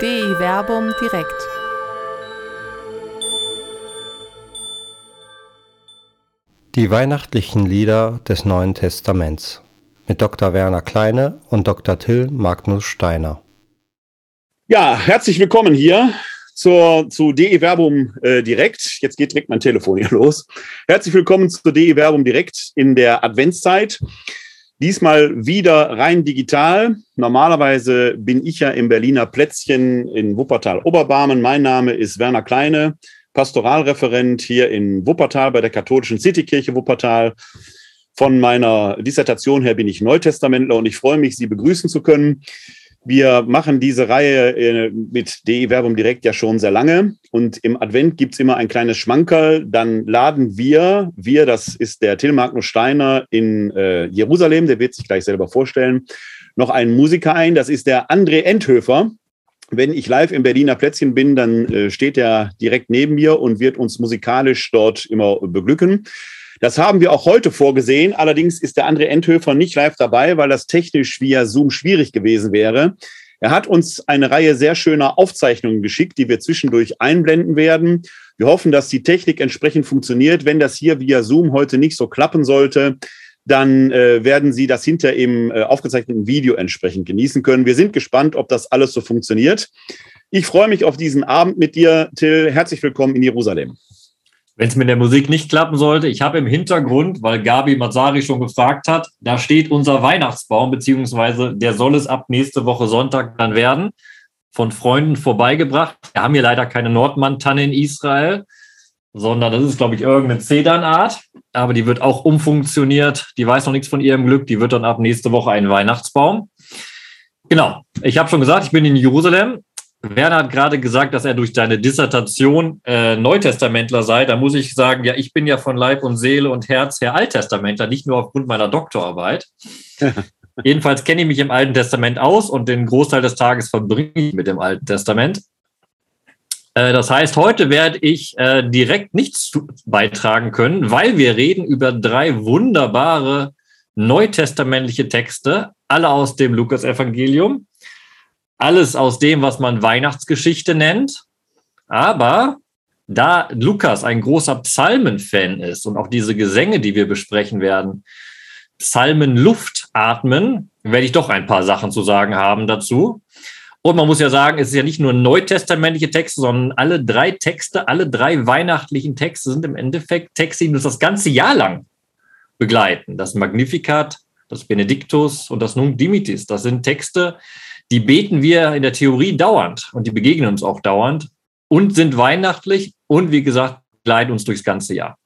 DI Werbung direkt. Die weihnachtlichen Lieder des Neuen Testaments mit Dr. Werner Kleine und Dr. Till Magnus Steiner. Ja, herzlich willkommen hier zur, zu DE Werbung äh, direkt. Jetzt geht direkt mein Telefon hier los. Herzlich willkommen zu DE Werbung direkt in der Adventszeit. Diesmal wieder rein digital. Normalerweise bin ich ja im Berliner Plätzchen in Wuppertal-Oberbarmen. Mein Name ist Werner Kleine, Pastoralreferent hier in Wuppertal bei der katholischen Citykirche Wuppertal. Von meiner Dissertation her bin ich Neutestamentler und ich freue mich, Sie begrüßen zu können. Wir machen diese Reihe äh, mit DE Werbung direkt ja schon sehr lange. Und im Advent gibt's immer ein kleines Schmankerl. Dann laden wir, wir, das ist der Till Magnus Steiner in äh, Jerusalem, der wird sich gleich selber vorstellen, noch einen Musiker ein. Das ist der André Endhöfer. Wenn ich live im Berliner Plätzchen bin, dann äh, steht er direkt neben mir und wird uns musikalisch dort immer beglücken. Das haben wir auch heute vorgesehen. Allerdings ist der André Endhöfer nicht live dabei, weil das technisch via Zoom schwierig gewesen wäre. Er hat uns eine Reihe sehr schöner Aufzeichnungen geschickt, die wir zwischendurch einblenden werden. Wir hoffen, dass die Technik entsprechend funktioniert. Wenn das hier via Zoom heute nicht so klappen sollte, dann äh, werden Sie das hinter im äh, aufgezeichneten Video entsprechend genießen können. Wir sind gespannt, ob das alles so funktioniert. Ich freue mich auf diesen Abend mit dir, Till. Herzlich willkommen in Jerusalem. Wenn es mit der Musik nicht klappen sollte, ich habe im Hintergrund, weil Gabi Mazzari schon gefragt hat, da steht unser Weihnachtsbaum, beziehungsweise der soll es ab nächste Woche Sonntag dann werden, von Freunden vorbeigebracht. Wir haben hier leider keine Nordmann-Tanne in Israel, sondern das ist, glaube ich, irgendeine Zedernart, aber die wird auch umfunktioniert. Die weiß noch nichts von ihrem Glück, die wird dann ab nächste Woche ein Weihnachtsbaum. Genau, ich habe schon gesagt, ich bin in Jerusalem Werner hat gerade gesagt, dass er durch deine Dissertation äh, Neutestamentler sei. Da muss ich sagen, ja, ich bin ja von Leib und Seele und Herz her Alttestamentler, nicht nur aufgrund meiner Doktorarbeit. Jedenfalls kenne ich mich im Alten Testament aus und den Großteil des Tages verbringe ich mit dem Alten Testament. Äh, das heißt, heute werde ich äh, direkt nichts beitragen können, weil wir reden über drei wunderbare neutestamentliche Texte, alle aus dem Lukas-Evangelium alles aus dem, was man Weihnachtsgeschichte nennt. Aber da Lukas ein großer Psalmen-Fan ist und auch diese Gesänge, die wir besprechen werden, Psalmen Luft atmen, werde ich doch ein paar Sachen zu sagen haben dazu. Und man muss ja sagen, es ist ja nicht nur neutestamentliche Texte, sondern alle drei Texte, alle drei weihnachtlichen Texte sind im Endeffekt Texte, die uns das ganze Jahr lang begleiten. Das Magnificat, das Benediktus und das Nunc Dimittis. Das sind Texte, die beten wir in der Theorie dauernd und die begegnen uns auch dauernd und sind weihnachtlich und wie gesagt, leiden uns durchs ganze Jahr.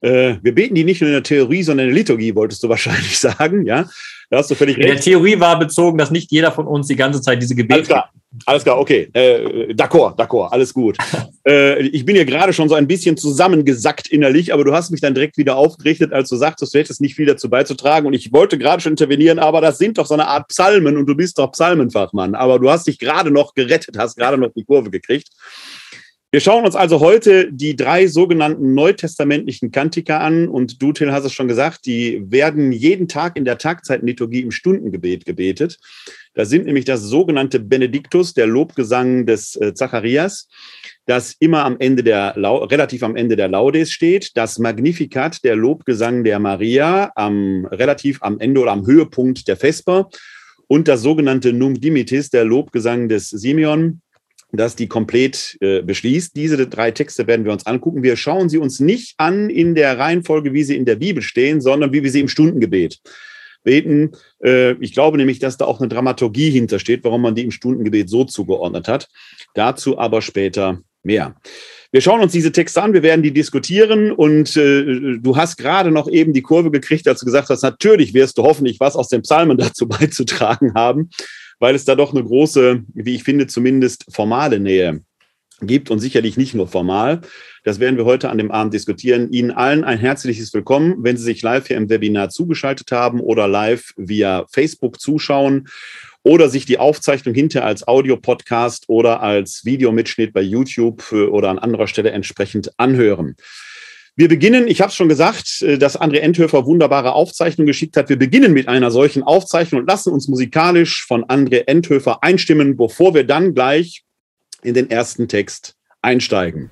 Äh, wir beten die nicht nur in der Theorie, sondern in der Liturgie, wolltest du wahrscheinlich sagen, ja? Da hast du völlig recht. In der Theorie war bezogen, dass nicht jeder von uns die ganze Zeit diese Gebete. Alles klar, alles klar, okay. Äh, d'accord, d'accord, alles gut. äh, ich bin ja gerade schon so ein bisschen zusammengesackt innerlich, aber du hast mich dann direkt wieder aufgerichtet, als du sagtest, du hättest nicht viel dazu beizutragen. Und ich wollte gerade schon intervenieren, aber das sind doch so eine Art Psalmen und du bist doch Psalmenfachmann. Aber du hast dich gerade noch gerettet, hast gerade noch die Kurve gekriegt. Wir schauen uns also heute die drei sogenannten neutestamentlichen Kantiker an. Und du, Till, hast es schon gesagt, die werden jeden Tag in der Tagzeitenliturgie im Stundengebet gebetet. Da sind nämlich das sogenannte Benediktus, der Lobgesang des äh, Zacharias, das immer am Ende der, relativ am Ende der Laudes steht, das Magnificat, der Lobgesang der Maria, am, relativ am Ende oder am Höhepunkt der Vesper. Und das sogenannte Nunc Dimittis, der Lobgesang des Simeon, das die komplett äh, beschließt. Diese drei Texte werden wir uns angucken. Wir schauen sie uns nicht an in der Reihenfolge, wie sie in der Bibel stehen, sondern wie wir sie im Stundengebet beten. Äh, ich glaube nämlich, dass da auch eine Dramaturgie hintersteht, warum man die im Stundengebet so zugeordnet hat. Dazu aber später mehr. Wir schauen uns diese Texte an, wir werden die diskutieren und äh, du hast gerade noch eben die Kurve gekriegt, als du gesagt hast, natürlich wirst du hoffentlich was aus den Psalmen dazu beizutragen haben weil es da doch eine große, wie ich finde, zumindest formale Nähe gibt und sicherlich nicht nur formal. Das werden wir heute an dem Abend diskutieren. Ihnen allen ein herzliches Willkommen, wenn Sie sich live hier im Webinar zugeschaltet haben oder live via Facebook zuschauen oder sich die Aufzeichnung hinterher als Audio-Podcast oder als Videomitschnitt bei YouTube oder an anderer Stelle entsprechend anhören. Wir beginnen, ich habe es schon gesagt, äh, dass André Endhöfer wunderbare Aufzeichnungen geschickt hat. Wir beginnen mit einer solchen Aufzeichnung und lassen uns musikalisch von André Endhöfer einstimmen, bevor wir dann gleich in den ersten Text einsteigen.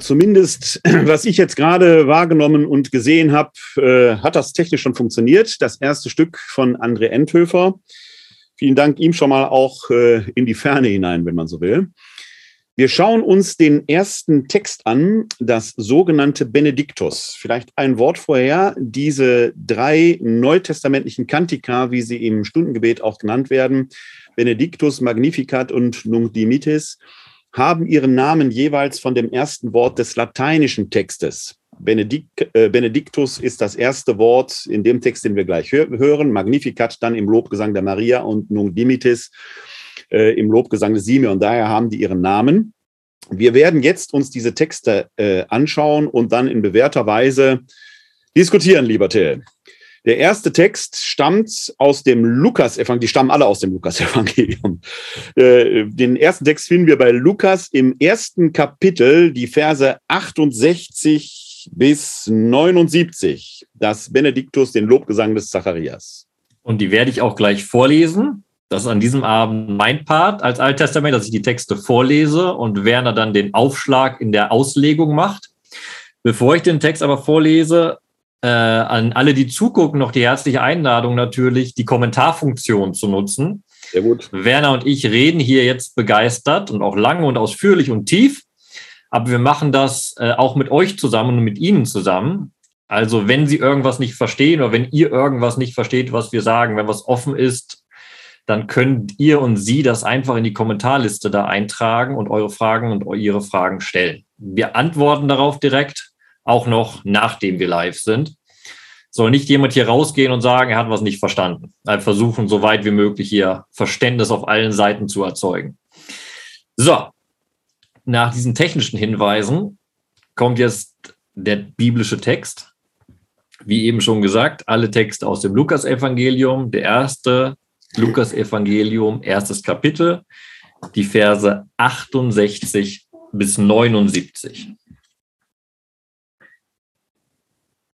Zumindest was ich jetzt gerade wahrgenommen und gesehen habe, äh, hat das technisch schon funktioniert. Das erste Stück von André Endhöfer. Vielen Dank ihm schon mal auch äh, in die Ferne hinein, wenn man so will. Wir schauen uns den ersten Text an, das sogenannte Benediktus. Vielleicht ein Wort vorher. Diese drei neutestamentlichen Kantika, wie sie im Stundengebet auch genannt werden, Benediktus, Magnificat und Nunc Dimittis, haben ihren Namen jeweils von dem ersten Wort des lateinischen Textes. Benedikt, äh, Benedictus ist das erste Wort in dem Text, den wir gleich hör hören. Magnificat dann im Lobgesang der Maria und Nunc Dimittis äh, im Lobgesang des Simeon. Daher haben die ihren Namen. Wir werden jetzt uns diese Texte äh, anschauen und dann in bewährter Weise diskutieren, lieber Till. Der erste Text stammt aus dem Lukas-Evangelium, die stammen alle aus dem Lukas-Evangelium. Äh, den ersten Text finden wir bei Lukas im ersten Kapitel, die Verse 68 bis 79, das Benediktus, den Lobgesang des Zacharias. Und die werde ich auch gleich vorlesen. Das ist an diesem Abend mein Part als Alttestament, dass ich die Texte vorlese und Werner dann den Aufschlag in der Auslegung macht. Bevor ich den Text aber vorlese, äh, an alle, die zugucken, noch die herzliche Einladung natürlich, die Kommentarfunktion zu nutzen. Sehr gut. Werner und ich reden hier jetzt begeistert und auch lange und ausführlich und tief, aber wir machen das äh, auch mit euch zusammen und mit Ihnen zusammen. Also wenn Sie irgendwas nicht verstehen oder wenn ihr irgendwas nicht versteht, was wir sagen, wenn was offen ist, dann könnt ihr und Sie das einfach in die Kommentarliste da eintragen und eure Fragen und Ihre Fragen stellen. Wir antworten darauf direkt auch noch nachdem wir live sind. Soll nicht jemand hier rausgehen und sagen, er hat was nicht verstanden. Versuchen, so weit wie möglich hier Verständnis auf allen Seiten zu erzeugen. So, nach diesen technischen Hinweisen kommt jetzt der biblische Text. Wie eben schon gesagt, alle Texte aus dem Lukas-Evangelium, der erste Lukas-Evangelium, erstes Kapitel, die Verse 68 bis 79.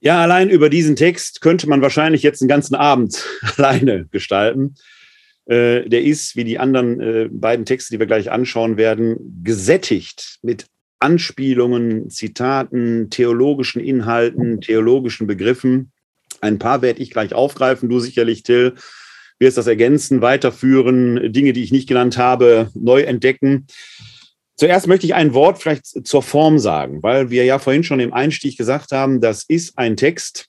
Ja, allein über diesen Text könnte man wahrscheinlich jetzt einen ganzen Abend alleine gestalten. Äh, der ist, wie die anderen äh, beiden Texte, die wir gleich anschauen werden, gesättigt mit Anspielungen, Zitaten, theologischen Inhalten, theologischen Begriffen. Ein paar werde ich gleich aufgreifen, du sicherlich, Till, wirst das ergänzen, weiterführen, Dinge, die ich nicht genannt habe, neu entdecken. Zuerst möchte ich ein Wort vielleicht zur Form sagen, weil wir ja vorhin schon im Einstieg gesagt haben, das ist ein Text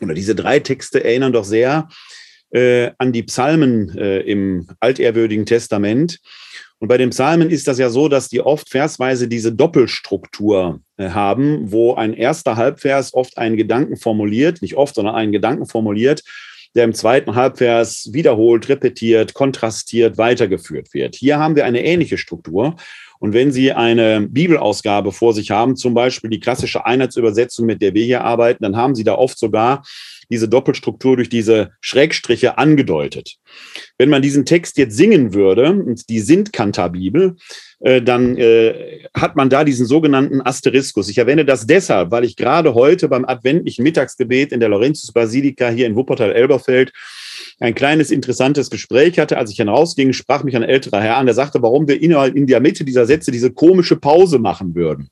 oder diese drei Texte erinnern doch sehr äh, an die Psalmen äh, im altehrwürdigen Testament. Und bei den Psalmen ist das ja so, dass die oft versweise diese Doppelstruktur äh, haben, wo ein erster Halbvers oft einen Gedanken formuliert, nicht oft, sondern einen Gedanken formuliert, der im zweiten Halbvers wiederholt, repetiert, kontrastiert, weitergeführt wird. Hier haben wir eine ähnliche Struktur. Und wenn Sie eine Bibelausgabe vor sich haben, zum Beispiel die klassische Einheitsübersetzung, mit der wir hier arbeiten, dann haben Sie da oft sogar diese Doppelstruktur durch diese Schrägstriche angedeutet. Wenn man diesen Text jetzt singen würde, und die sind Kantabibel, äh, dann äh, hat man da diesen sogenannten Asteriskus. Ich erwähne das deshalb, weil ich gerade heute beim adventlichen Mittagsgebet in der Laurentius Basilika hier in Wuppertal-Elberfeld ein kleines interessantes Gespräch hatte. Als ich hinausging, sprach mich ein älterer Herr an, der sagte, warum wir innerhalb in der Mitte dieser Sätze diese komische Pause machen würden.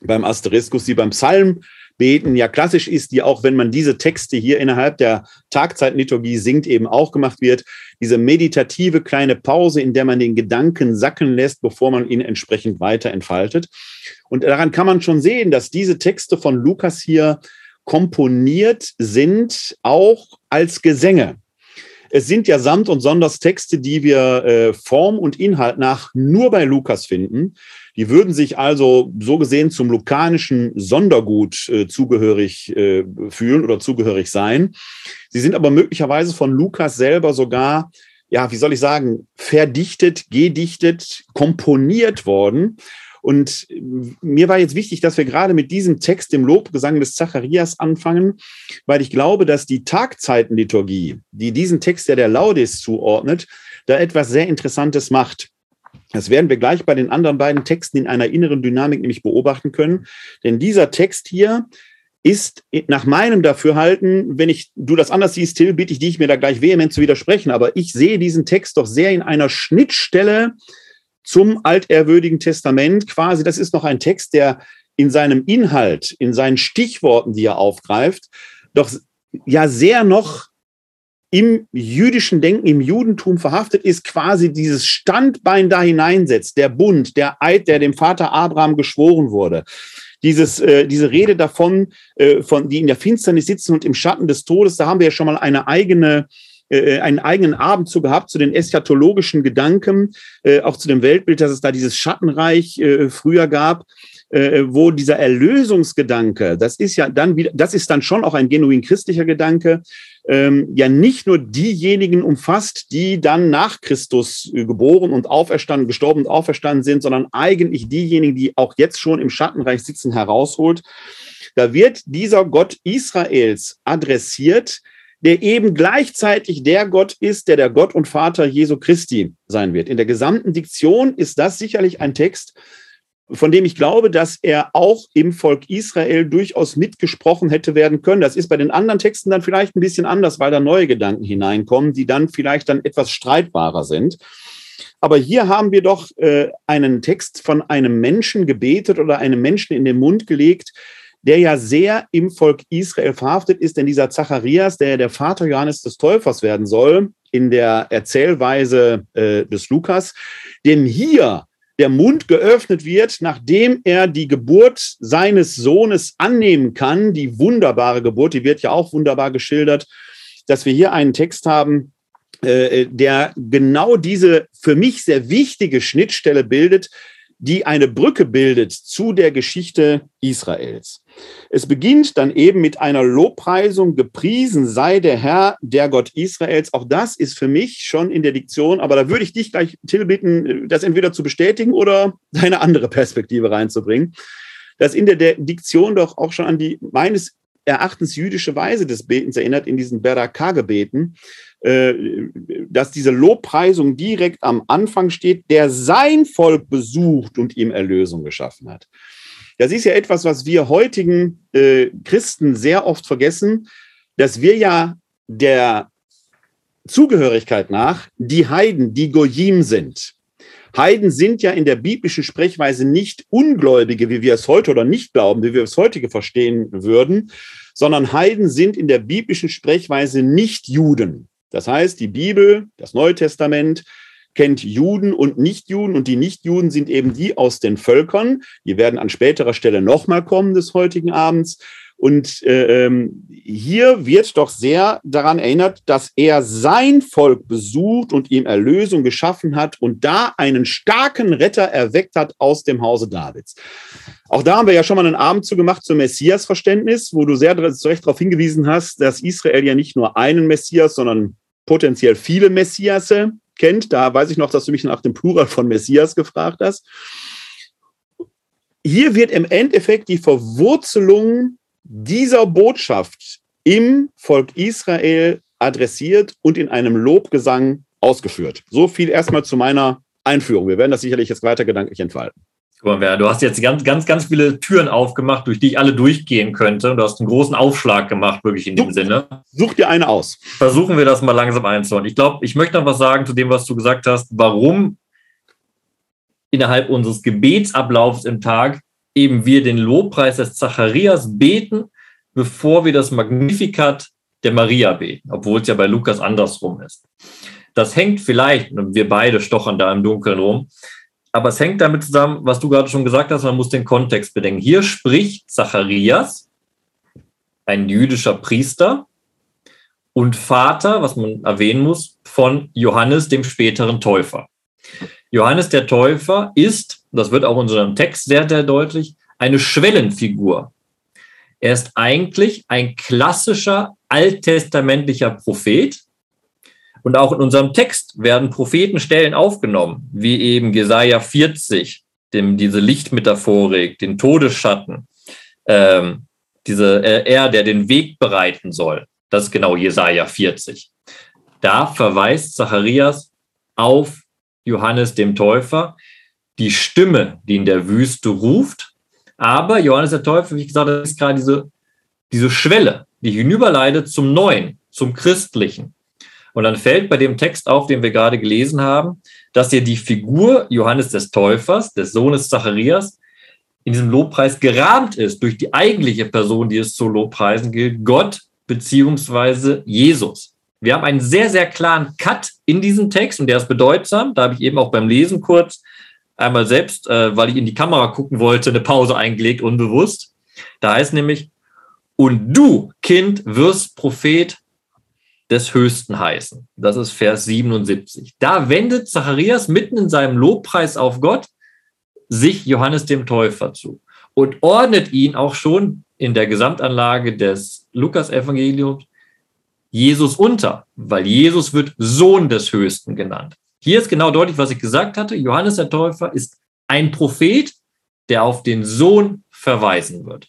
Beim Asteriskus, die beim Psalm beten ja klassisch ist, die auch, wenn man diese Texte hier innerhalb der Tagzeitliturgie singt, eben auch gemacht wird. Diese meditative kleine Pause, in der man den Gedanken sacken lässt, bevor man ihn entsprechend weiter entfaltet. Und daran kann man schon sehen, dass diese Texte von Lukas hier komponiert sind, auch als Gesänge. Es sind ja Samt- und Sonderstexte, die wir äh, Form und Inhalt nach nur bei Lukas finden. Die würden sich also so gesehen zum lukanischen Sondergut äh, zugehörig äh, fühlen oder zugehörig sein. Sie sind aber möglicherweise von Lukas selber sogar, ja, wie soll ich sagen, verdichtet, gedichtet, komponiert worden. Und mir war jetzt wichtig, dass wir gerade mit diesem Text, dem Lobgesang des Zacharias, anfangen, weil ich glaube, dass die Tagzeitenliturgie, die diesen Text ja der Laudis zuordnet, da etwas sehr Interessantes macht. Das werden wir gleich bei den anderen beiden Texten in einer inneren Dynamik nämlich beobachten können. Denn dieser Text hier ist nach meinem Dafürhalten, wenn ich du das anders siehst, Till, bitte ich dich, mir da gleich vehement zu widersprechen. Aber ich sehe diesen Text doch sehr in einer Schnittstelle zum altehrwürdigen Testament quasi. Das ist noch ein Text, der in seinem Inhalt, in seinen Stichworten, die er aufgreift, doch ja sehr noch im jüdischen Denken, im Judentum verhaftet ist, quasi dieses Standbein da hineinsetzt, der Bund, der Eid, der dem Vater Abraham geschworen wurde. Dieses, äh, diese Rede davon, äh, von, die in der Finsternis sitzen und im Schatten des Todes, da haben wir ja schon mal eine eigene äh, äh, einen eigenen Abend zu gehabt, zu den eschatologischen Gedanken, äh, auch zu dem Weltbild, dass es da dieses Schattenreich äh, früher gab, wo dieser Erlösungsgedanke, das ist ja dann wieder, das ist dann schon auch ein genuin christlicher Gedanke, ähm, ja nicht nur diejenigen umfasst, die dann nach Christus geboren und auferstanden, gestorben und auferstanden sind, sondern eigentlich diejenigen, die auch jetzt schon im Schattenreich sitzen, herausholt. Da wird dieser Gott Israels adressiert, der eben gleichzeitig der Gott ist, der der Gott und Vater Jesu Christi sein wird. In der gesamten Diktion ist das sicherlich ein Text, von dem ich glaube, dass er auch im Volk Israel durchaus mitgesprochen hätte werden können. Das ist bei den anderen Texten dann vielleicht ein bisschen anders, weil da neue Gedanken hineinkommen, die dann vielleicht dann etwas streitbarer sind. Aber hier haben wir doch äh, einen Text von einem Menschen gebetet oder einem Menschen in den Mund gelegt, der ja sehr im Volk Israel verhaftet ist, denn dieser Zacharias, der der Vater Johannes des Täufers werden soll, in der Erzählweise äh, des Lukas, dem hier der Mund geöffnet wird, nachdem er die Geburt seines Sohnes annehmen kann, die wunderbare Geburt, die wird ja auch wunderbar geschildert, dass wir hier einen Text haben, äh, der genau diese für mich sehr wichtige Schnittstelle bildet, die eine Brücke bildet zu der Geschichte Israels. Es beginnt dann eben mit einer Lobpreisung, gepriesen sei der Herr, der Gott Israels. Auch das ist für mich schon in der Diktion, aber da würde ich dich gleich, Till, bitten, das entweder zu bestätigen oder deine andere Perspektive reinzubringen. Dass in der Diktion doch auch schon an die meines Erachtens jüdische Weise des Betens erinnert, in diesen Berakah-Gebeten, dass diese Lobpreisung direkt am Anfang steht, der sein Volk besucht und ihm Erlösung geschaffen hat. Das ist ja etwas, was wir heutigen äh, Christen sehr oft vergessen, dass wir ja der Zugehörigkeit nach die Heiden, die Goyim sind. Heiden sind ja in der biblischen Sprechweise nicht Ungläubige, wie wir es heute oder nicht glauben, wie wir es heutige verstehen würden, sondern Heiden sind in der biblischen Sprechweise nicht Juden. Das heißt, die Bibel, das Neue Testament, kennt Juden und Nichtjuden und die Nichtjuden sind eben die aus den Völkern. Die werden an späterer Stelle nochmal kommen des heutigen Abends. Und äh, ähm, hier wird doch sehr daran erinnert, dass er sein Volk besucht und ihm Erlösung geschaffen hat und da einen starken Retter erweckt hat aus dem Hause Davids. Auch da haben wir ja schon mal einen Abend zu gemacht zum Messias-Verständnis, wo du sehr zu Recht darauf hingewiesen hast, dass Israel ja nicht nur einen Messias, sondern potenziell viele Messiasse kennt. Da weiß ich noch, dass du mich nach dem Plural von Messias gefragt hast. Hier wird im Endeffekt die Verwurzelung dieser Botschaft im Volk Israel adressiert und in einem Lobgesang ausgeführt. So viel erstmal zu meiner Einführung. Wir werden das sicherlich jetzt weiter gedanklich entfalten. Guck mal, du hast jetzt ganz, ganz, ganz viele Türen aufgemacht, durch die ich alle durchgehen könnte. Du hast einen großen Aufschlag gemacht, wirklich in dem such, Sinne. Such dir eine aus. Versuchen wir das mal langsam einzuholen. Ich glaube, ich möchte noch was sagen zu dem, was du gesagt hast, warum innerhalb unseres Gebetsablaufs im Tag eben wir den Lobpreis des Zacharias beten, bevor wir das Magnificat der Maria beten, obwohl es ja bei Lukas andersrum ist. Das hängt vielleicht, wir beide stochern da im Dunkeln rum, aber es hängt damit zusammen, was du gerade schon gesagt hast, man muss den Kontext bedenken. Hier spricht Zacharias, ein jüdischer Priester und Vater, was man erwähnen muss, von Johannes, dem späteren Täufer. Johannes der Täufer ist, das wird auch in unserem Text sehr, sehr deutlich, eine Schwellenfigur. Er ist eigentlich ein klassischer alttestamentlicher Prophet. Und auch in unserem Text werden Prophetenstellen aufgenommen, wie eben Jesaja 40, dem, diese Lichtmetaphorik, den Todesschatten, ähm, diese, äh, er, der den Weg bereiten soll. Das ist genau Jesaja 40. Da verweist Zacharias auf Johannes dem Täufer, die Stimme, die in der Wüste ruft. Aber Johannes der Täufer, wie gesagt habe, ist gerade diese, diese Schwelle, die hinüberleitet zum Neuen, zum Christlichen. Und dann fällt bei dem Text auf, den wir gerade gelesen haben, dass hier die Figur Johannes des Täufers, des Sohnes Zacharias, in diesem Lobpreis gerahmt ist durch die eigentliche Person, die es zu Lobpreisen gilt, Gott beziehungsweise Jesus. Wir haben einen sehr, sehr klaren Cut in diesem Text und der ist bedeutsam. Da habe ich eben auch beim Lesen kurz einmal selbst, äh, weil ich in die Kamera gucken wollte, eine Pause eingelegt, unbewusst. Da heißt nämlich, und du, Kind, wirst Prophet des Höchsten heißen. Das ist Vers 77. Da wendet Zacharias mitten in seinem Lobpreis auf Gott sich Johannes dem Täufer zu und ordnet ihn auch schon in der Gesamtanlage des Lukas-Evangeliums Jesus unter, weil Jesus wird Sohn des Höchsten genannt. Hier ist genau deutlich, was ich gesagt hatte. Johannes der Täufer ist ein Prophet, der auf den Sohn verweisen wird.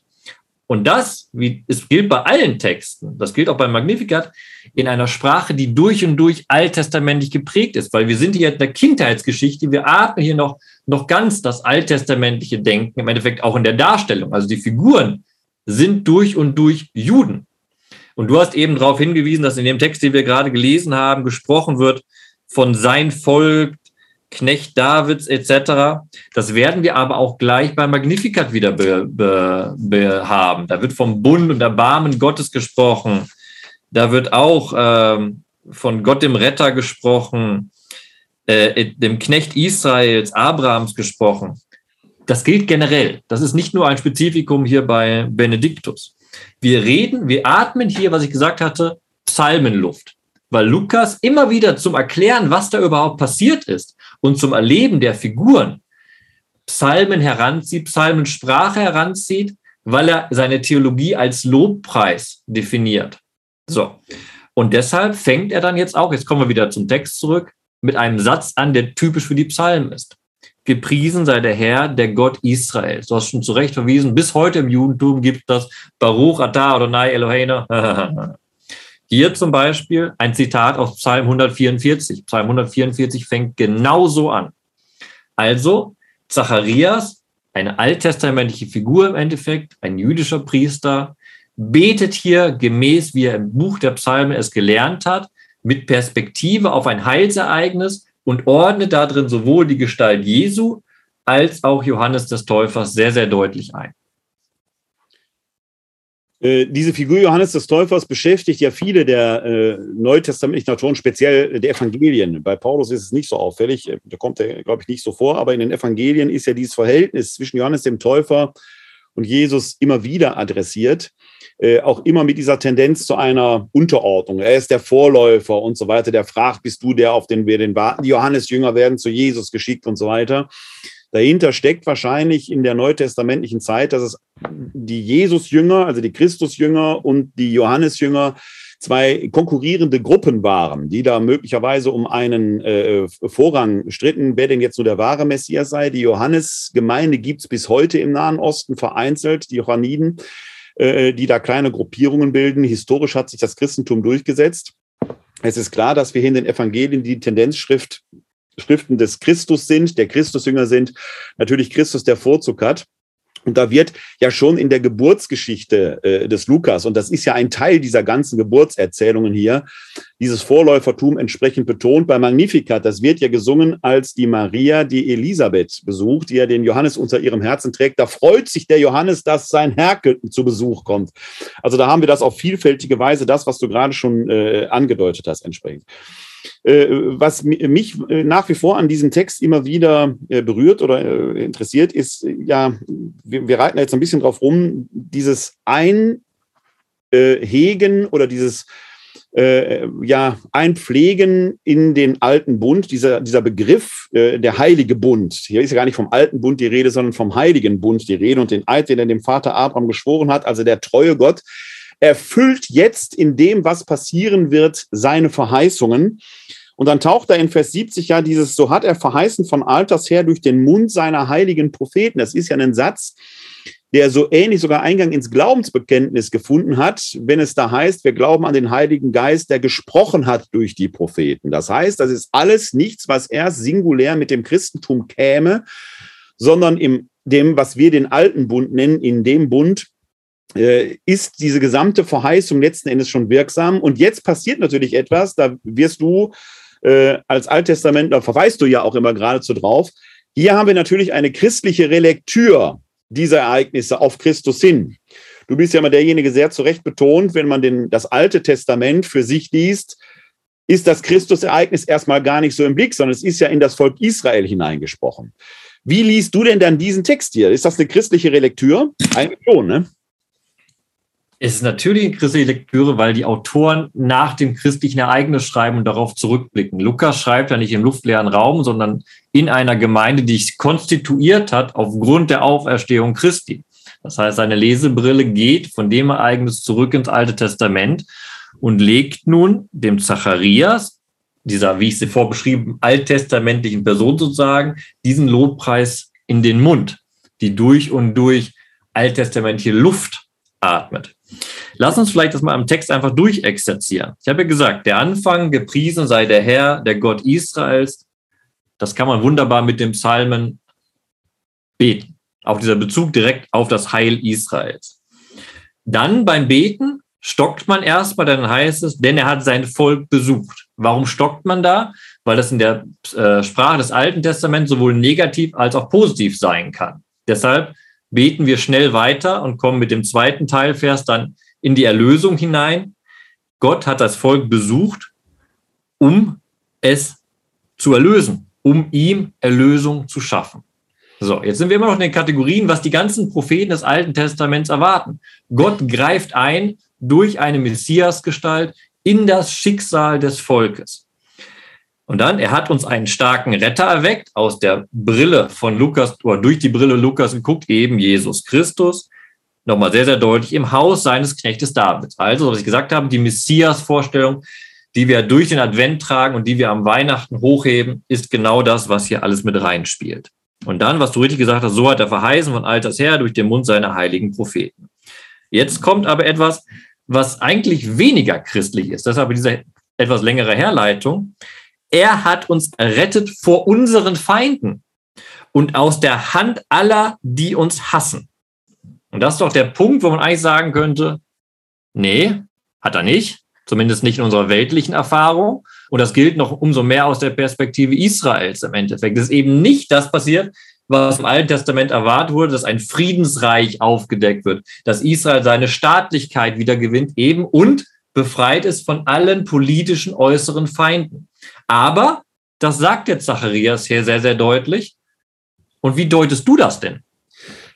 Und das, wie es gilt bei allen Texten, das gilt auch beim Magnificat, in einer Sprache, die durch und durch alttestamentlich geprägt ist, weil wir sind hier in der Kindheitsgeschichte, wir atmen hier noch, noch ganz das alttestamentliche Denken, im Endeffekt auch in der Darstellung. Also die Figuren sind durch und durch Juden. Und du hast eben darauf hingewiesen, dass in dem Text, den wir gerade gelesen haben, gesprochen wird von sein Volk, Knecht Davids etc. Das werden wir aber auch gleich beim Magnificat wieder be, be, be haben. Da wird vom Bund und Erbarmen Gottes gesprochen. Da wird auch ähm, von Gott dem Retter gesprochen, äh, dem Knecht Israels, Abrahams gesprochen. Das gilt generell. Das ist nicht nur ein Spezifikum hier bei Benediktus. Wir reden, wir atmen hier, was ich gesagt hatte, Psalmenluft. Weil Lukas immer wieder zum Erklären, was da überhaupt passiert ist und zum Erleben der Figuren Psalmen heranzieht, Psalmensprache heranzieht, weil er seine Theologie als Lobpreis definiert. So. Und deshalb fängt er dann jetzt auch, jetzt kommen wir wieder zum Text zurück, mit einem Satz an, der typisch für die Psalmen ist. Gepriesen sei der Herr, der Gott Israels. Du hast schon zu Recht verwiesen, bis heute im Judentum gibt das Baruch Atah Adonai Eloheinu. Hier zum Beispiel ein Zitat aus Psalm 144. Psalm 144 fängt genauso an. Also Zacharias, eine alttestamentliche Figur im Endeffekt, ein jüdischer Priester, betet hier gemäß, wie er im Buch der Psalme es gelernt hat, mit Perspektive auf ein Heilsereignis und ordnet darin sowohl die Gestalt Jesu als auch Johannes des Täufers sehr, sehr deutlich ein. Äh, diese Figur Johannes des Täufers beschäftigt ja viele der äh, neutestamentlichen Autoren, speziell der Evangelien. Bei Paulus ist es nicht so auffällig, da kommt er, glaube ich, nicht so vor, aber in den Evangelien ist ja dieses Verhältnis zwischen Johannes dem Täufer und Jesus immer wieder adressiert. Äh, auch immer mit dieser Tendenz zu einer Unterordnung. Er ist der Vorläufer und so weiter. Der fragt, bist du der, auf den wir den warten? Die Johannes-Jünger werden zu Jesus geschickt und so weiter. Dahinter steckt wahrscheinlich in der neutestamentlichen Zeit, dass es die Jesus-Jünger, also die Christus-Jünger und die Johannes-Jünger zwei konkurrierende Gruppen waren, die da möglicherweise um einen äh, Vorrang stritten, wer denn jetzt nur der wahre Messias sei. Die Johannes-Gemeinde gibt es bis heute im Nahen Osten vereinzelt, die Johanniden, äh, die da kleine Gruppierungen bilden. Historisch hat sich das Christentum durchgesetzt. Es ist klar, dass wir hier in den Evangelien die Tendenzschrift Schriften des Christus sind, der Christusjünger sind, natürlich Christus der Vorzug hat. Und da wird ja schon in der Geburtsgeschichte äh, des Lukas, und das ist ja ein Teil dieser ganzen Geburtserzählungen hier, dieses Vorläufertum entsprechend betont. Bei Magnificat, das wird ja gesungen, als die Maria die Elisabeth besucht, die ja den Johannes unter ihrem Herzen trägt. Da freut sich der Johannes, dass sein Herr zu Besuch kommt. Also da haben wir das auf vielfältige Weise, das, was du gerade schon äh, angedeutet hast, entsprechend. Äh, was mich äh, nach wie vor an diesem Text immer wieder äh, berührt oder interessiert, ist, ja, wir, wir reiten jetzt ein bisschen drauf rum, dieses Einhegen oder dieses äh, ja, einpflegen in den alten Bund, dieser, dieser Begriff, äh, der heilige Bund. Hier ist ja gar nicht vom alten Bund die Rede, sondern vom heiligen Bund die Rede und den Eid, den er dem Vater Abraham geschworen hat, also der treue Gott, erfüllt jetzt in dem, was passieren wird, seine Verheißungen. Und dann taucht da in Vers 70 ja dieses, so hat er verheißen von Alters her durch den Mund seiner heiligen Propheten. Das ist ja ein Satz, der so ähnlich sogar Eingang ins Glaubensbekenntnis gefunden hat, wenn es da heißt, wir glauben an den Heiligen Geist, der gesprochen hat durch die Propheten. Das heißt, das ist alles nichts, was erst singulär mit dem Christentum käme, sondern in dem, was wir den alten Bund nennen, in dem Bund, ist diese gesamte Verheißung letzten Endes schon wirksam. Und jetzt passiert natürlich etwas, da wirst du äh, als Alttestamentler, verweist du ja auch immer geradezu drauf. Hier haben wir natürlich eine christliche Relektür dieser Ereignisse auf Christus hin. Du bist ja immer derjenige sehr zu Recht betont, wenn man den, das Alte Testament für sich liest, ist das Christusereignis erstmal gar nicht so im Blick, sondern es ist ja in das Volk Israel hineingesprochen. Wie liest du denn dann diesen Text hier? Ist das eine christliche Relektür? Eigentlich schon, ne? Es ist natürlich eine christliche Lektüre, weil die Autoren nach dem christlichen Ereignis schreiben und darauf zurückblicken. Lukas schreibt ja nicht im luftleeren Raum, sondern in einer Gemeinde, die sich konstituiert hat aufgrund der Auferstehung Christi. Das heißt, seine Lesebrille geht von dem Ereignis zurück ins Alte Testament und legt nun dem Zacharias, dieser, wie ich sie vorbeschrieben, alttestamentlichen Person sozusagen, diesen Lobpreis in den Mund, die durch und durch alttestamentliche Luft atmet. Lass uns vielleicht das mal im Text einfach durchexerzieren. Ich habe ja gesagt, der Anfang, gepriesen sei der Herr, der Gott Israels. Das kann man wunderbar mit dem Psalmen beten. Auch dieser Bezug direkt auf das Heil Israels. Dann beim Beten stockt man erstmal, dann heißt es, denn er hat sein Volk besucht. Warum stockt man da? Weil das in der äh, Sprache des Alten Testaments sowohl negativ als auch positiv sein kann. Deshalb beten wir schnell weiter und kommen mit dem zweiten Teilvers dann in die Erlösung hinein. Gott hat das Volk besucht, um es zu erlösen, um ihm Erlösung zu schaffen. So, jetzt sind wir immer noch in den Kategorien, was die ganzen Propheten des Alten Testaments erwarten. Gott greift ein durch eine Messiasgestalt in das Schicksal des Volkes. Und dann, er hat uns einen starken Retter erweckt aus der Brille von Lukas oder durch die Brille Lukas geguckt, eben Jesus Christus. Nochmal sehr, sehr deutlich im Haus seines Knechtes Davids. Also, was ich gesagt habe, die Messias-Vorstellung, die wir durch den Advent tragen und die wir am Weihnachten hochheben, ist genau das, was hier alles mit reinspielt. Und dann, was du richtig gesagt hast, so hat er verheißen von alters her durch den Mund seiner heiligen Propheten. Jetzt kommt aber etwas, was eigentlich weniger christlich ist. Deshalb diese etwas längere Herleitung. Er hat uns errettet vor unseren Feinden und aus der Hand aller, die uns hassen. Und das ist doch der Punkt, wo man eigentlich sagen könnte, nee, hat er nicht, zumindest nicht in unserer weltlichen Erfahrung. Und das gilt noch umso mehr aus der Perspektive Israels im Endeffekt. Es ist eben nicht das passiert, was im Alten Testament erwartet wurde, dass ein Friedensreich aufgedeckt wird, dass Israel seine Staatlichkeit wieder gewinnt eben und befreit ist von allen politischen äußeren Feinden. Aber das sagt jetzt Zacharias hier sehr, sehr deutlich. Und wie deutest du das denn?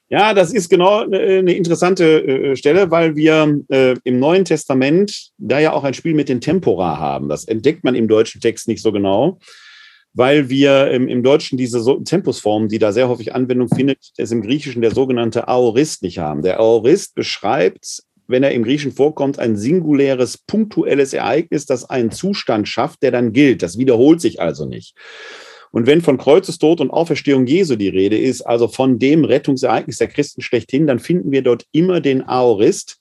Ja, das ist genau eine interessante äh, Stelle, weil wir äh, im Neuen Testament da ja auch ein Spiel mit den Tempora haben. Das entdeckt man im deutschen Text nicht so genau, weil wir im Deutschen diese Tempusform, die da sehr häufig Anwendung findet, es im Griechischen der sogenannte Aorist nicht haben. Der Aorist beschreibt wenn er im Griechen vorkommt, ein singuläres, punktuelles Ereignis, das einen Zustand schafft, der dann gilt. Das wiederholt sich also nicht. Und wenn von Kreuzestod und Auferstehung Jesu die Rede ist, also von dem Rettungsereignis der Christen schlechthin, dann finden wir dort immer den Aorist.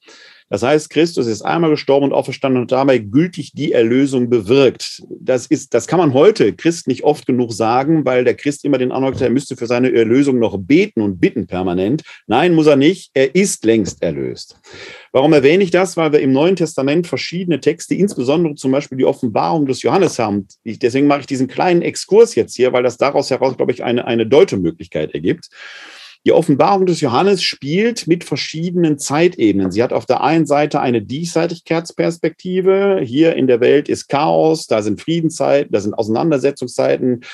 Das heißt, Christus ist einmal gestorben und auferstanden und dabei gültig die Erlösung bewirkt. Das ist, das kann man heute Christ nicht oft genug sagen, weil der Christ immer den Eindruck er müsste für seine Erlösung noch beten und bitten permanent. Nein, muss er nicht. Er ist längst erlöst. Warum erwähne ich das? Weil wir im Neuen Testament verschiedene Texte, insbesondere zum Beispiel die Offenbarung des Johannes haben. Ich, deswegen mache ich diesen kleinen Exkurs jetzt hier, weil das daraus heraus, glaube ich, eine, eine Deutemöglichkeit ergibt. Die Offenbarung des Johannes spielt mit verschiedenen Zeitebenen. Sie hat auf der einen Seite eine Diesseitigkeitsperspektive. Hier in der Welt ist Chaos, da sind Friedenszeiten, da sind Auseinandersetzungszeiten.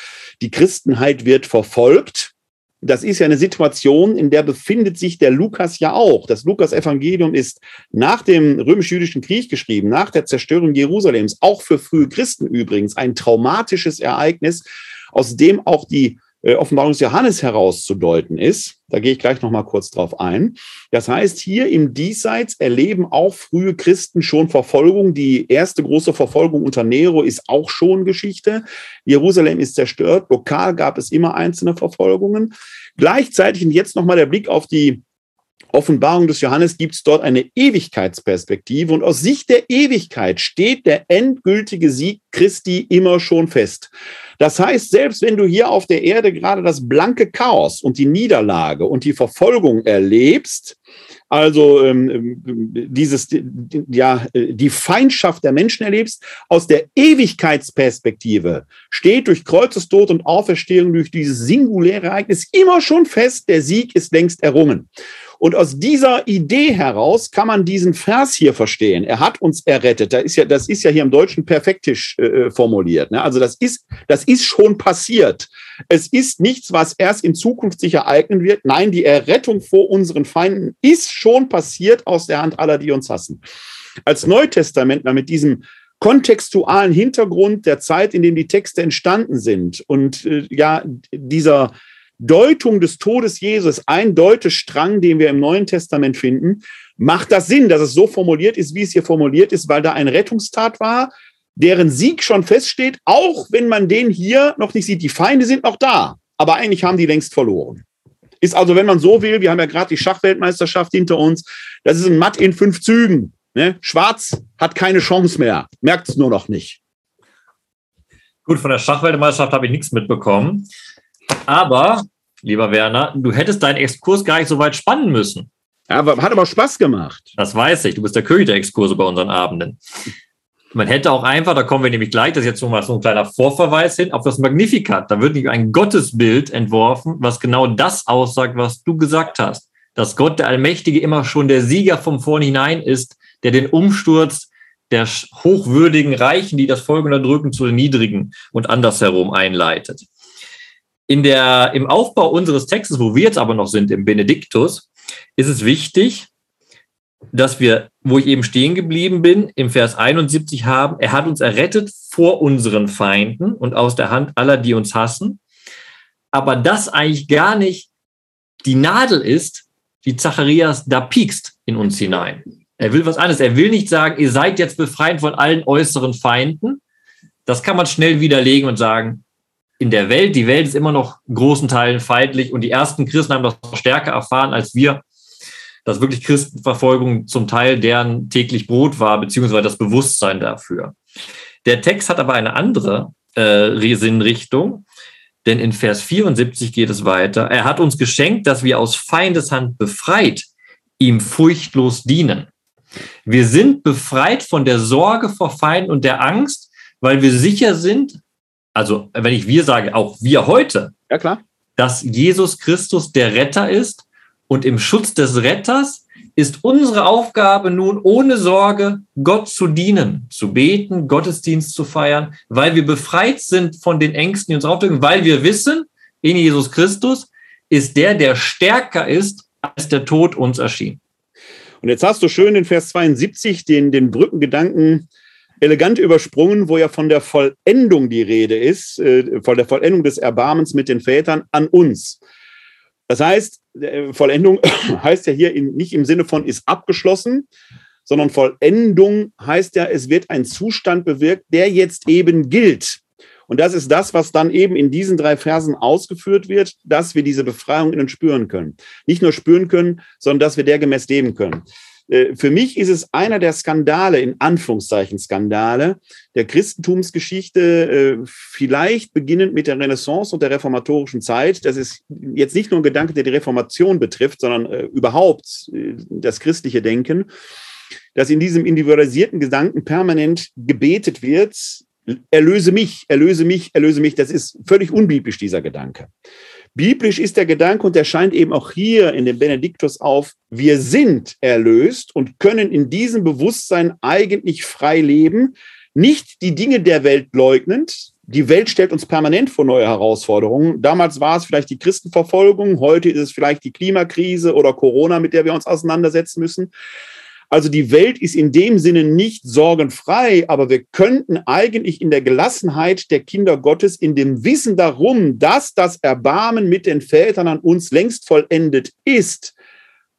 Die Christenheit wird verfolgt. Das ist ja eine Situation, in der befindet sich der Lukas ja auch. Das Lukas-Evangelium ist nach dem römisch-jüdischen Krieg geschrieben, nach der Zerstörung Jerusalems, auch für frühe Christen übrigens, ein traumatisches Ereignis, aus dem auch die äh, Offenbarung des Johannes herauszudeuten ist. Da gehe ich gleich noch mal kurz drauf ein. Das heißt, hier im Diesseits erleben auch frühe Christen schon Verfolgung. Die erste große Verfolgung unter Nero ist auch schon Geschichte. Jerusalem ist zerstört. Lokal gab es immer einzelne Verfolgungen. Gleichzeitig und jetzt noch mal der Blick auf die Offenbarung des Johannes gibt es dort eine Ewigkeitsperspektive und aus Sicht der Ewigkeit steht der endgültige Sieg Christi immer schon fest. Das heißt, selbst wenn du hier auf der Erde gerade das blanke Chaos und die Niederlage und die Verfolgung erlebst, also ähm, ähm dieses ja die Feindschaft der Menschen erlebst, aus der Ewigkeitsperspektive steht durch Kreuzestod und Auferstehung durch dieses singuläre Ereignis immer schon fest, der Sieg ist längst errungen. Und aus dieser Idee heraus kann man diesen Vers hier verstehen. Er hat uns errettet. Das ist ja, das ist ja hier im Deutschen perfektisch äh, äh, formuliert. Ne? Also das ist, das ist schon passiert. Es ist nichts, was erst in Zukunft sich ereignen wird. Nein, die Errettung vor unseren Feinden ist schon passiert aus der Hand aller, die uns hassen. Als Neutestamentler mit diesem kontextualen Hintergrund der Zeit, in dem die Texte entstanden sind und äh, ja dieser Deutung des Todes Jesus, ein Deutestrang, den wir im Neuen Testament finden, macht das Sinn, dass es so formuliert ist, wie es hier formuliert ist, weil da ein Rettungstat war, deren Sieg schon feststeht, auch wenn man den hier noch nicht sieht. Die Feinde sind noch da, aber eigentlich haben die längst verloren. Ist also, wenn man so will, wir haben ja gerade die Schachweltmeisterschaft hinter uns, das ist ein Matt in fünf Zügen. Ne? Schwarz hat keine Chance mehr, merkt es nur noch nicht. Gut, von der Schachweltmeisterschaft habe ich nichts mitbekommen. Aber, lieber Werner, du hättest deinen Exkurs gar nicht so weit spannen müssen. Aber hat aber Spaß gemacht. Das weiß ich. Du bist der König der Exkurse bei unseren Abenden. Man hätte auch einfach, da kommen wir nämlich gleich, das ist jetzt nochmal so ein kleiner Vorverweis hin, auf das Magnificat. Da wird nämlich ein Gottesbild entworfen, was genau das aussagt, was du gesagt hast. Dass Gott, der Allmächtige, immer schon der Sieger vom Vornhinein ist, der den Umsturz der hochwürdigen Reichen, die das Volk unterdrücken, zu den Niedrigen und andersherum einleitet. In der, Im Aufbau unseres Textes, wo wir jetzt aber noch sind, im Benediktus, ist es wichtig, dass wir, wo ich eben stehen geblieben bin, im Vers 71 haben, er hat uns errettet vor unseren Feinden und aus der Hand aller, die uns hassen. Aber das eigentlich gar nicht die Nadel ist, die Zacharias da piekst in uns hinein. Er will was anderes. Er will nicht sagen, ihr seid jetzt befreit von allen äußeren Feinden. Das kann man schnell widerlegen und sagen, in der Welt, die Welt ist immer noch großen Teilen feindlich und die ersten Christen haben das stärker erfahren als wir dass wirklich Christenverfolgung zum Teil deren täglich Brot war, beziehungsweise das Bewusstsein dafür. Der Text hat aber eine andere äh, Sinnrichtung, denn in Vers 74 geht es weiter. Er hat uns geschenkt, dass wir aus Feindeshand befreit ihm furchtlos dienen. Wir sind befreit von der Sorge vor Feinden und der Angst, weil wir sicher sind, also wenn ich wir sage, auch wir heute, ja, klar. dass Jesus Christus der Retter ist und im Schutz des Retters ist unsere Aufgabe nun ohne Sorge, Gott zu dienen, zu beten, Gottesdienst zu feiern, weil wir befreit sind von den Ängsten, die uns aufdrücken, weil wir wissen, in Jesus Christus ist der, der stärker ist, als der Tod uns erschien. Und jetzt hast du schön in Vers 72 den, den Brückengedanken elegant übersprungen, wo ja von der Vollendung die Rede ist, äh, von der Vollendung des Erbarmens mit den Vätern an uns. Das heißt, äh, Vollendung heißt ja hier nicht im Sinne von ist abgeschlossen, sondern Vollendung heißt ja, es wird ein Zustand bewirkt, der jetzt eben gilt. Und das ist das, was dann eben in diesen drei Versen ausgeführt wird, dass wir diese Befreiung in uns spüren können. Nicht nur spüren können, sondern dass wir der gemäß leben können. Äh, für mich ist es einer der Skandale, in Anführungszeichen Skandale, der Christentumsgeschichte, äh, vielleicht beginnend mit der Renaissance und der reformatorischen Zeit. Das ist jetzt nicht nur ein Gedanke, der die Reformation betrifft, sondern äh, überhaupt das christliche Denken, dass in diesem individualisierten Gedanken permanent gebetet wird, erlöse mich, erlöse mich, erlöse mich. Das ist völlig unbiblisch, dieser Gedanke. Biblisch ist der Gedanke und der scheint eben auch hier in dem Benediktus auf, wir sind erlöst und können in diesem Bewusstsein eigentlich frei leben, nicht die Dinge der Welt leugnend. Die Welt stellt uns permanent vor neue Herausforderungen. Damals war es vielleicht die Christenverfolgung, heute ist es vielleicht die Klimakrise oder Corona, mit der wir uns auseinandersetzen müssen. Also die Welt ist in dem Sinne nicht sorgenfrei, aber wir könnten eigentlich in der Gelassenheit der Kinder Gottes, in dem Wissen darum, dass das Erbarmen mit den Vätern an uns längst vollendet ist,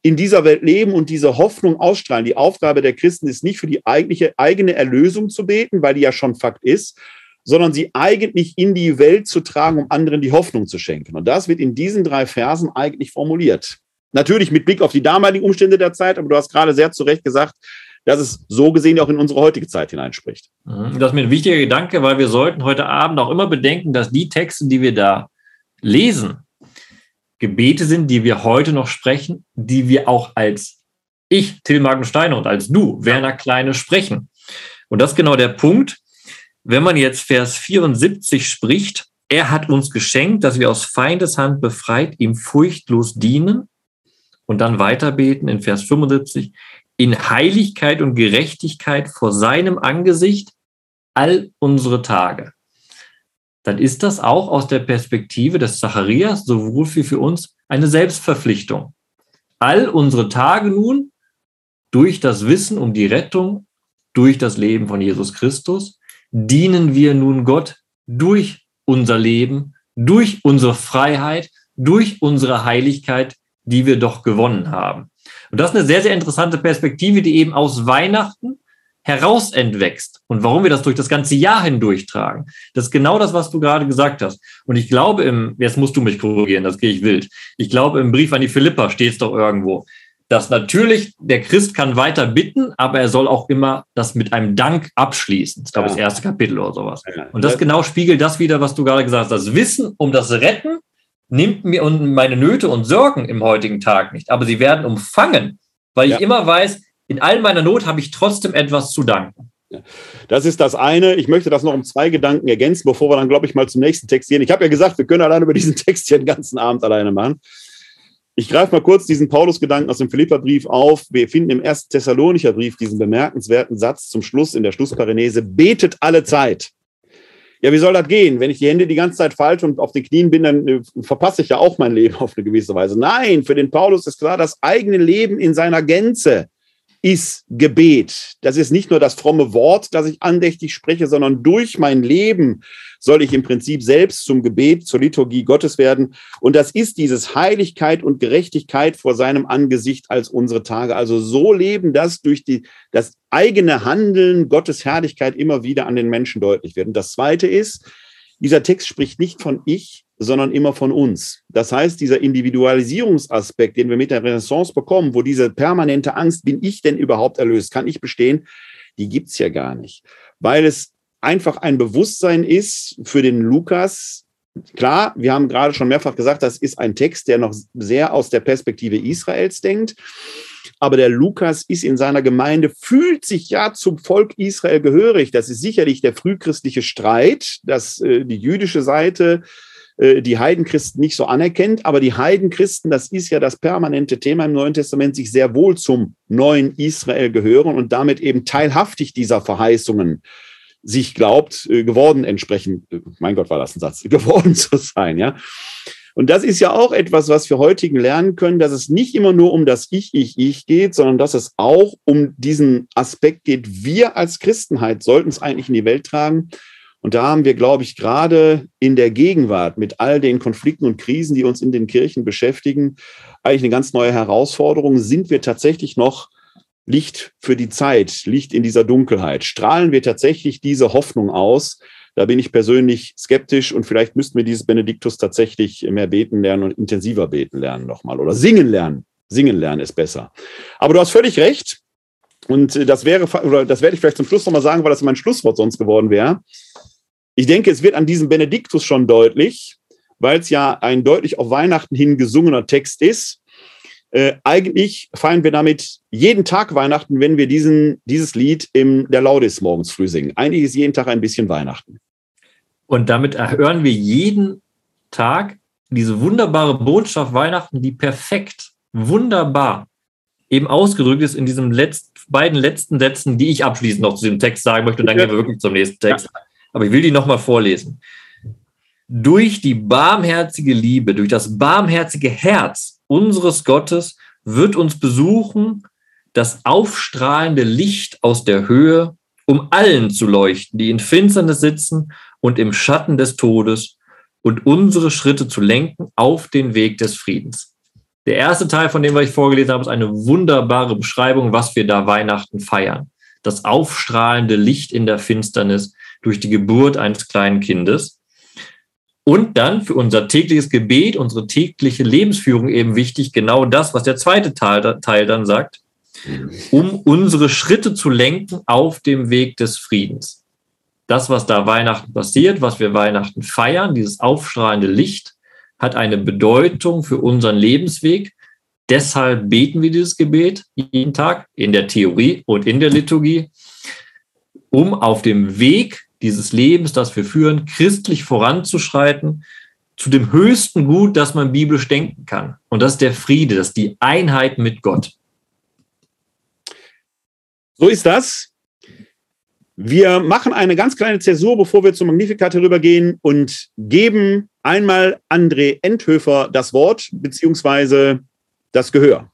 in dieser Welt leben und diese Hoffnung ausstrahlen. Die Aufgabe der Christen ist nicht für die eigentliche eigene Erlösung zu beten, weil die ja schon Fakt ist, sondern sie eigentlich in die Welt zu tragen, um anderen die Hoffnung zu schenken. Und das wird in diesen drei Versen eigentlich formuliert. Natürlich mit Blick auf die damaligen Umstände der Zeit, aber du hast gerade sehr zu Recht gesagt, dass es so gesehen auch in unsere heutige Zeit hineinspricht. Mhm. Das ist mir ein wichtiger Gedanke, weil wir sollten heute Abend auch immer bedenken, dass die Texte, die wir da lesen, Gebete sind, die wir heute noch sprechen, die wir auch als ich, Till Magensteiner, und als du, Werner Kleine, sprechen. Und das ist genau der Punkt. Wenn man jetzt Vers 74 spricht, er hat uns geschenkt, dass wir aus Feindeshand befreit ihm furchtlos dienen und dann weiter beten in Vers 75, in Heiligkeit und Gerechtigkeit vor seinem Angesicht all unsere Tage. Dann ist das auch aus der Perspektive des Zacharias sowohl wie für uns eine Selbstverpflichtung. All unsere Tage nun durch das Wissen um die Rettung, durch das Leben von Jesus Christus, dienen wir nun Gott durch unser Leben, durch unsere Freiheit, durch unsere Heiligkeit, die wir doch gewonnen haben. Und das ist eine sehr, sehr interessante Perspektive, die eben aus Weihnachten heraus entwächst und warum wir das durch das ganze Jahr hindurch tragen. Das ist genau das, was du gerade gesagt hast. Und ich glaube im, jetzt musst du mich korrigieren, das gehe ich wild. Ich glaube im Brief an die Philippa steht es doch irgendwo, dass natürlich der Christ kann weiter bitten, aber er soll auch immer das mit einem Dank abschließen. Ich glaube, ja. das erste Kapitel oder sowas. Und das genau spiegelt das wieder, was du gerade gesagt hast. Das Wissen um das Retten nimmt mir meine Nöte und Sorgen im heutigen Tag nicht, aber sie werden umfangen, weil ja. ich immer weiß, in all meiner Not habe ich trotzdem etwas zu danken. Das ist das eine. Ich möchte das noch um zwei Gedanken ergänzen, bevor wir dann, glaube ich, mal zum nächsten Text gehen. Ich habe ja gesagt, wir können allein über diesen Text hier den ganzen Abend alleine machen. Ich greife mal kurz diesen Paulus-Gedanken aus dem Philipperbrief auf. Wir finden im ersten Thessalonicher Brief diesen bemerkenswerten Satz zum Schluss in der Schlussparenese: Betet alle Zeit. Ja, wie soll das gehen? Wenn ich die Hände die ganze Zeit falsch und auf den Knien bin, dann äh, verpasse ich ja auch mein Leben auf eine gewisse Weise. Nein, für den Paulus ist klar, das eigene Leben in seiner Gänze ist Gebet. Das ist nicht nur das fromme Wort, das ich andächtig spreche, sondern durch mein Leben soll ich im Prinzip selbst zum Gebet, zur Liturgie Gottes werden. Und das ist dieses Heiligkeit und Gerechtigkeit vor seinem Angesicht als unsere Tage. Also so leben, dass durch die, das eigene Handeln Gottes Herrlichkeit immer wieder an den Menschen deutlich wird. Und das zweite ist, dieser Text spricht nicht von ich, sondern immer von uns. Das heißt, dieser Individualisierungsaspekt, den wir mit der Renaissance bekommen, wo diese permanente Angst, bin ich denn überhaupt erlöst, kann ich bestehen, die gibt's ja gar nicht, weil es einfach ein Bewusstsein ist für den Lukas. Klar, wir haben gerade schon mehrfach gesagt, das ist ein Text, der noch sehr aus der Perspektive Israels denkt. Aber der Lukas ist in seiner Gemeinde, fühlt sich ja zum Volk Israel gehörig. Das ist sicherlich der frühchristliche Streit, dass äh, die jüdische Seite äh, die Heidenchristen nicht so anerkennt. Aber die Heidenchristen, das ist ja das permanente Thema im Neuen Testament, sich sehr wohl zum neuen Israel gehören und damit eben teilhaftig dieser Verheißungen sich glaubt, äh, geworden entsprechend, äh, mein Gott, war das ein Satz, geworden zu sein, ja. Und das ist ja auch etwas, was wir heutigen lernen können, dass es nicht immer nur um das Ich, Ich, Ich geht, sondern dass es auch um diesen Aspekt geht. Wir als Christenheit sollten es eigentlich in die Welt tragen. Und da haben wir, glaube ich, gerade in der Gegenwart mit all den Konflikten und Krisen, die uns in den Kirchen beschäftigen, eigentlich eine ganz neue Herausforderung. Sind wir tatsächlich noch Licht für die Zeit, Licht in dieser Dunkelheit? Strahlen wir tatsächlich diese Hoffnung aus? Da bin ich persönlich skeptisch und vielleicht müssten wir dieses Benediktus tatsächlich mehr beten lernen und intensiver beten lernen nochmal oder singen lernen. Singen lernen ist besser. Aber du hast völlig recht. Und das wäre, oder das werde ich vielleicht zum Schluss nochmal sagen, weil das mein Schlusswort sonst geworden wäre. Ich denke, es wird an diesem Benediktus schon deutlich, weil es ja ein deutlich auf Weihnachten hin gesungener Text ist. Äh, eigentlich feiern wir damit jeden Tag Weihnachten, wenn wir diesen, dieses Lied in der Laudis morgens früh singen. Eigentlich ist jeden Tag ein bisschen Weihnachten. Und damit hören wir jeden Tag diese wunderbare Botschaft Weihnachten, die perfekt, wunderbar eben ausgedrückt ist in diesen letzt, beiden letzten Sätzen, die ich abschließend noch zu diesem Text sagen möchte. Und dann gehen wir wirklich zum nächsten Text. Ja aber ich will die nochmal vorlesen. Durch die barmherzige Liebe, durch das barmherzige Herz unseres Gottes wird uns besuchen das aufstrahlende Licht aus der Höhe, um allen zu leuchten, die in Finsternis sitzen und im Schatten des Todes und unsere Schritte zu lenken auf den Weg des Friedens. Der erste Teil, von dem was ich vorgelesen habe, ist eine wunderbare Beschreibung, was wir da Weihnachten feiern. Das aufstrahlende Licht in der Finsternis, durch die Geburt eines kleinen Kindes. Und dann für unser tägliches Gebet, unsere tägliche Lebensführung eben wichtig, genau das, was der zweite Teil, Teil dann sagt, um unsere Schritte zu lenken auf dem Weg des Friedens. Das, was da Weihnachten passiert, was wir Weihnachten feiern, dieses aufstrahlende Licht, hat eine Bedeutung für unseren Lebensweg. Deshalb beten wir dieses Gebet jeden Tag in der Theorie und in der Liturgie, um auf dem Weg dieses Lebens, das wir führen, christlich voranzuschreiten, zu dem höchsten Gut, das man biblisch denken kann. Und das ist der Friede, das ist die Einheit mit Gott. So ist das. Wir machen eine ganz kleine Zäsur, bevor wir zum Magnificat herübergehen und geben einmal André Endhöfer das Wort beziehungsweise das Gehör.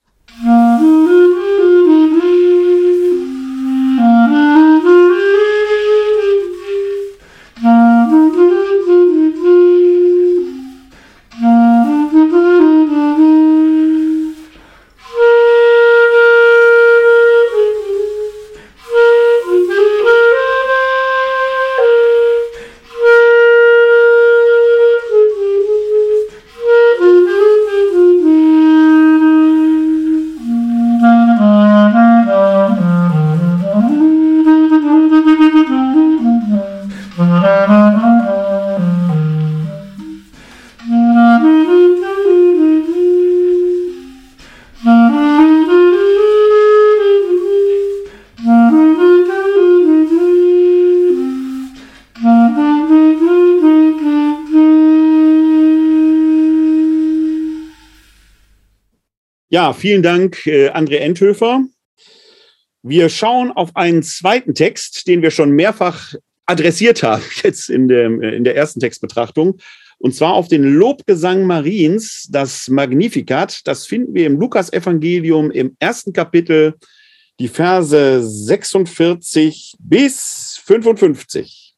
Ja, vielen Dank, äh, André Enthöfer. Wir schauen auf einen zweiten Text, den wir schon mehrfach adressiert haben, jetzt in, dem, äh, in der ersten Textbetrachtung. Und zwar auf den Lobgesang Mariens, das Magnificat. Das finden wir im Lukas-Evangelium im ersten Kapitel, die Verse 46 bis 55.